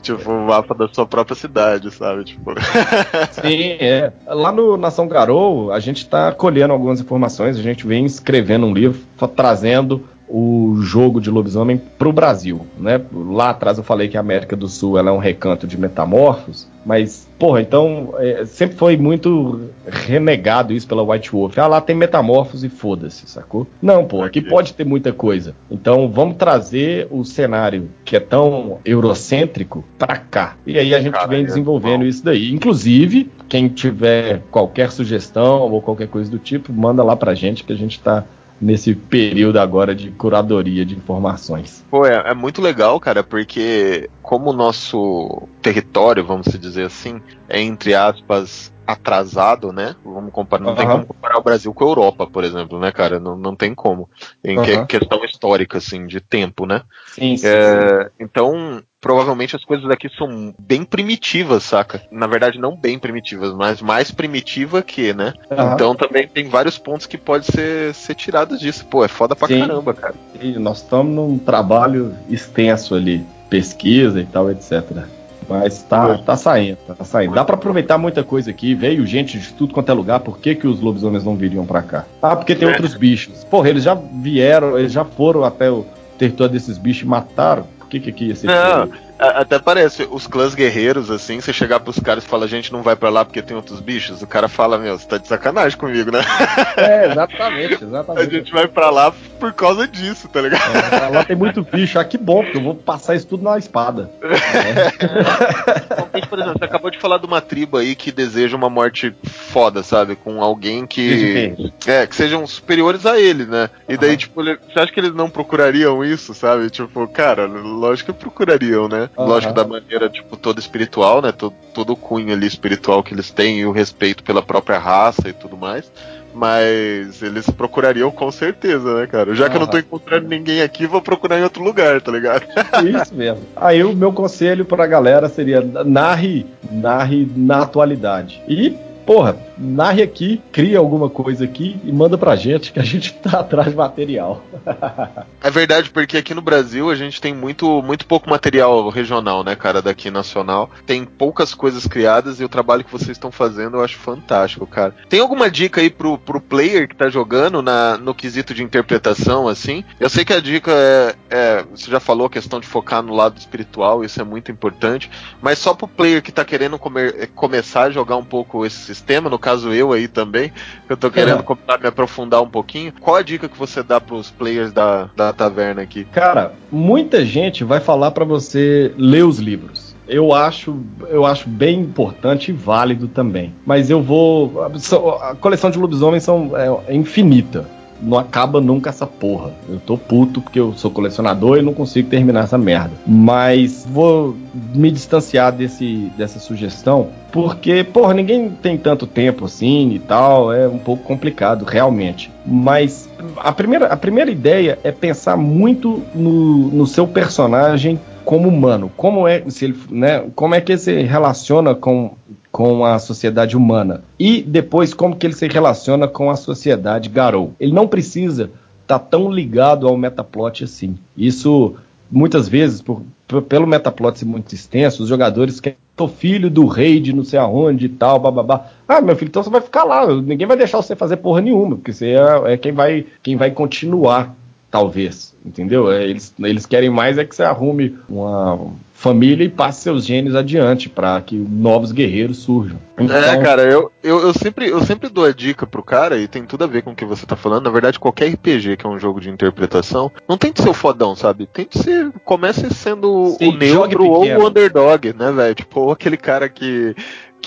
Tipo, o mapa da sua própria cidade, sabe? Tipo... Sim, é. Lá no Nação Garou, a gente tá colhendo algumas informações, a gente vem escrevendo um livro, trazendo o jogo de lobisomem para o Brasil, né? Lá atrás eu falei que a América do Sul ela é um recanto de metamorfos, mas porra, então é, sempre foi muito renegado isso pela White Wolf. Ah, lá tem metamorfos e foda-se, sacou? Não, pô, aqui pode ter muita coisa. Então vamos trazer o cenário que é tão eurocêntrico para cá. E aí a gente Cara, vem é desenvolvendo é isso daí. Inclusive, quem tiver qualquer sugestão ou qualquer coisa do tipo, manda lá pra gente que a gente tá nesse período agora de curadoria de informações. Pô, é, é, muito legal, cara, porque como o nosso território, vamos dizer assim, é entre aspas atrasado, né? Vamos comparar, não uhum. tem como comparar o Brasil com a Europa, por exemplo, né, cara? Não, não tem como. Em uhum. questão histórica, assim, de tempo, né? Sim, sim, é, sim. Então, provavelmente as coisas aqui são bem primitivas, saca? Na verdade, não bem primitivas, mas mais primitiva que, né? Uhum. Então também tem vários pontos que pode ser, ser tirados disso. Pô, é foda pra sim. caramba, cara. E nós estamos num trabalho extenso ali, pesquisa e tal, etc. Mas tá, tá saindo, tá saindo. Dá para aproveitar muita coisa aqui. Veio gente de tudo quanto é lugar. Por que, que os lobisomens não viriam para cá? Ah, porque tem é. outros bichos. Porra, eles já vieram, eles já foram até o território desses bichos e mataram. Por que, que aqui ia ser? Não, até parece, os clãs guerreiros, assim, você chegar pros caras e falar, a gente não vai para lá porque tem outros bichos, o cara fala, meu, você tá de sacanagem comigo, né? É, exatamente, exatamente. A gente vai para lá por causa disso, tá ligado? É, lá tem muito bicho, ah, que bom, porque eu vou passar isso tudo na espada. É. por exemplo, você acabou de falar de uma tribo aí que deseja uma morte foda, sabe? Com alguém que. É, que sejam superiores a ele, né? E daí, uhum. tipo, você acha que eles não procurariam isso, sabe? Tipo, cara, lógico que procurariam, né? Uhum. Lógico, da maneira, tipo, toda espiritual, né? Todo, todo o cunho ali espiritual que eles têm e o respeito pela própria raça e tudo mais. Mas eles procurariam com certeza, né, cara? Já uhum. que eu não tô encontrando ninguém aqui, vou procurar em outro lugar, tá ligado? Isso mesmo. Aí o meu conselho pra galera seria narre, narre na atualidade. E porra, narre aqui, cria alguma coisa aqui e manda pra gente que a gente tá atrás de material. é verdade, porque aqui no Brasil a gente tem muito, muito pouco material regional, né, cara, daqui nacional. Tem poucas coisas criadas e o trabalho que vocês estão fazendo eu acho fantástico, cara. Tem alguma dica aí pro, pro player que tá jogando na, no quesito de interpretação, assim? Eu sei que a dica é, é. Você já falou a questão de focar no lado espiritual, isso é muito importante, mas só pro player que tá querendo comer, começar a jogar um pouco esse sistema, no caso eu aí também, que eu tô querendo é. me aprofundar um pouquinho, qual a dica que você dá pros players da, da taverna aqui? Cara, muita gente vai falar para você ler os livros eu acho, eu acho bem importante e válido também. Mas eu vou. A coleção de lobisomens são, é, é infinita não acaba nunca essa porra. Eu tô puto porque eu sou colecionador e não consigo terminar essa merda. Mas vou me distanciar desse, dessa sugestão porque, porra, ninguém tem tanto tempo assim e tal, é um pouco complicado, realmente. Mas a primeira, a primeira ideia é pensar muito no, no seu personagem como humano. Como é, se ele, né, como é que ele se relaciona com com a sociedade humana. E depois, como que ele se relaciona com a sociedade Garou. Ele não precisa estar tá tão ligado ao metaplot assim. Isso, muitas vezes, por, por, pelo metaplot ser muito extenso, os jogadores querem sou filho do rei de não sei aonde e tal, bababá. Ah, meu filho, então você vai ficar lá, ninguém vai deixar você fazer porra nenhuma, porque você é, é quem, vai, quem vai continuar, talvez, entendeu? É, eles, eles querem mais é que você arrume uma, família e passe seus genes adiante para que novos guerreiros surjam. Então... É, cara, eu, eu, eu, sempre, eu sempre dou a dica pro cara, e tem tudo a ver com o que você tá falando. Na verdade, qualquer RPG que é um jogo de interpretação, não tem de ser o fodão, sabe? Tem de ser. Comece sendo Sim, o neutro ou o underdog, né, velho? Tipo, ou aquele cara que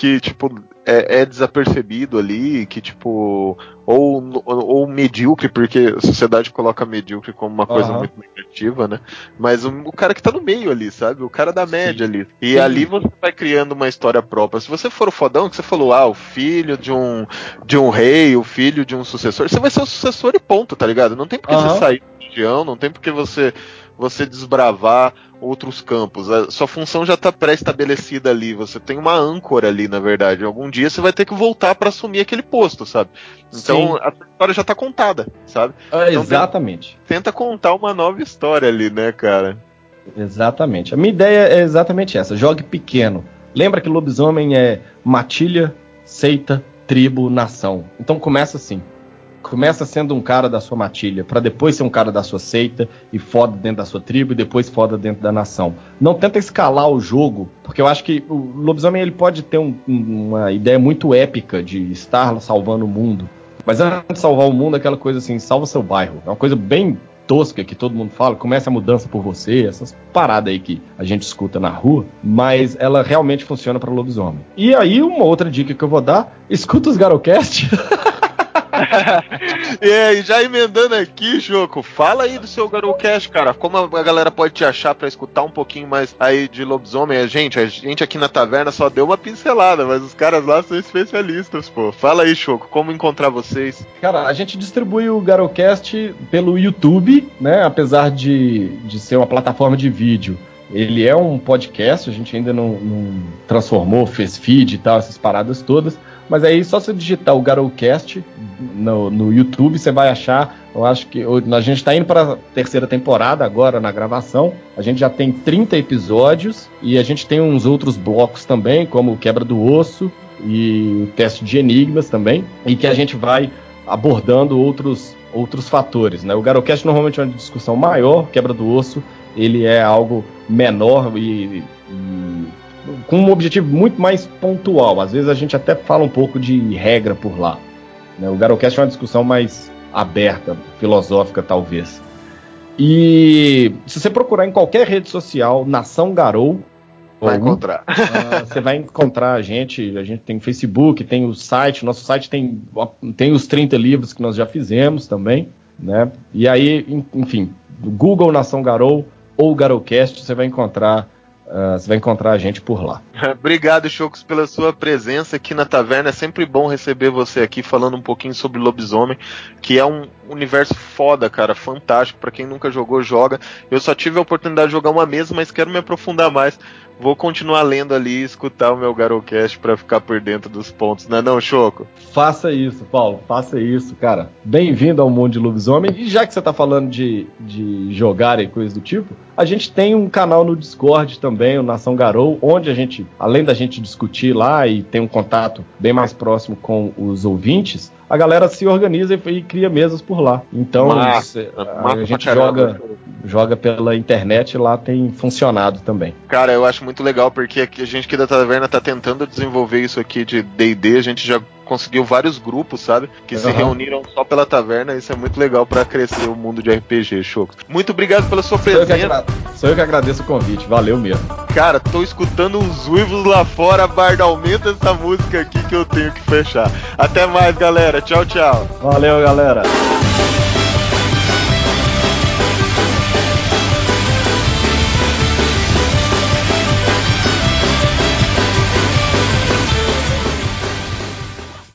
que, tipo, é, é, desapercebido ali, que, tipo, ou, ou, medíocre, porque a sociedade coloca medíocre como uma coisa uhum. muito negativa, né? Mas o, o, cara que tá no meio ali, sabe? O cara da média Sim. ali. E Sim. ali você vai criando uma história própria. Se você for o fodão, que você falou, ah, o filho de um, de um rei, o filho de um sucessor, você vai ser o sucessor e ponto, tá ligado? Não tem por que uhum. você sair da região, não tem por que você, você desbravar outros campos. A sua função já está pré-estabelecida ali. Você tem uma âncora ali, na verdade. Algum dia você vai ter que voltar para assumir aquele posto, sabe? Então Sim. a história já está contada, sabe? Ah, então, exatamente. Tenta, tenta contar uma nova história ali, né, cara? Exatamente. A minha ideia é exatamente essa: jogue pequeno. Lembra que lobisomem é matilha, seita, tribo, nação. Então começa assim começa sendo um cara da sua matilha, para depois ser um cara da sua seita e foda dentro da sua tribo e depois foda dentro da nação. Não tenta escalar o jogo, porque eu acho que o lobisomem ele pode ter um, uma ideia muito épica de estar salvando o mundo. Mas antes de salvar o mundo, aquela coisa assim, salva seu bairro. É uma coisa bem tosca que todo mundo fala, começa a mudança por você, essas paradas aí que a gente escuta na rua, mas ela realmente funciona para lobisomem. E aí, uma outra dica que eu vou dar, escuta os Garocast. e já emendando aqui, Choco, fala aí do seu Garocast, cara. Como a galera pode te achar para escutar um pouquinho mais aí de lobisomem? A gente, a gente aqui na taverna só deu uma pincelada, mas os caras lá são especialistas, pô. Fala aí, Choco, como encontrar vocês? Cara, a gente distribui o Garocast pelo YouTube, né? Apesar de, de ser uma plataforma de vídeo. Ele é um podcast, a gente ainda não, não transformou, fez feed e tal, essas paradas todas. Mas aí só se digitar o Garocast no, no YouTube, você vai achar. Eu acho que a gente está indo para a terceira temporada agora na gravação. A gente já tem 30 episódios e a gente tem uns outros blocos também, como o Quebra do Osso e o Teste de Enigmas também, e que a gente vai abordando outros, outros fatores. Né? O Garocast normalmente é uma discussão maior, Quebra do Osso ele é algo menor e, e com um objetivo muito mais pontual. Às vezes a gente até fala um pouco de regra por lá. Né? O Garocast é uma discussão mais aberta, filosófica talvez. E se você procurar em qualquer rede social, Nação Garou, vai encontrar. Uh, você vai encontrar a gente. A gente tem Facebook, tem o site. Nosso site tem, tem os 30 livros que nós já fizemos também. Né? E aí, enfim, Google Nação Garou ou Garocast, você vai encontrar Uh, você vai encontrar a gente por lá. Obrigado, Chocos, pela sua presença aqui na taverna. É sempre bom receber você aqui falando um pouquinho sobre lobisomem, que é um universo foda, cara, fantástico. para quem nunca jogou, joga. Eu só tive a oportunidade de jogar uma mesa, mas quero me aprofundar mais vou continuar lendo ali e escutar o meu Garocast para ficar por dentro dos pontos, não é não, Choco? Faça isso, Paulo, faça isso, cara. Bem-vindo ao mundo de lobisomem. E já que você tá falando de, de jogar e coisas do tipo, a gente tem um canal no Discord também, o Nação Garou, onde a gente, além da gente discutir lá e tem um contato bem mais próximo com os ouvintes, a galera se organiza e, e cria mesas por lá. Então, Massa, a, massa a gente pra caramba. joga, joga pela internet e lá tem funcionado também. Cara, eu acho muito legal porque aqui a gente aqui da Taverna tá tentando desenvolver isso aqui de D&D, a gente já conseguiu vários grupos, sabe? Que se Aham. reuniram só pela taverna, isso é muito legal pra crescer o mundo de RPG, Choco. Muito obrigado pela sua Sou eu, presença. agra- sou eu que agradeço o convite, valeu mesmo. Cara, tô escutando os uivos lá fora, Barda, aumenta essa música aqui que eu tenho que fechar. Até mais, galera. Tchau, tchau. Valeu, galera.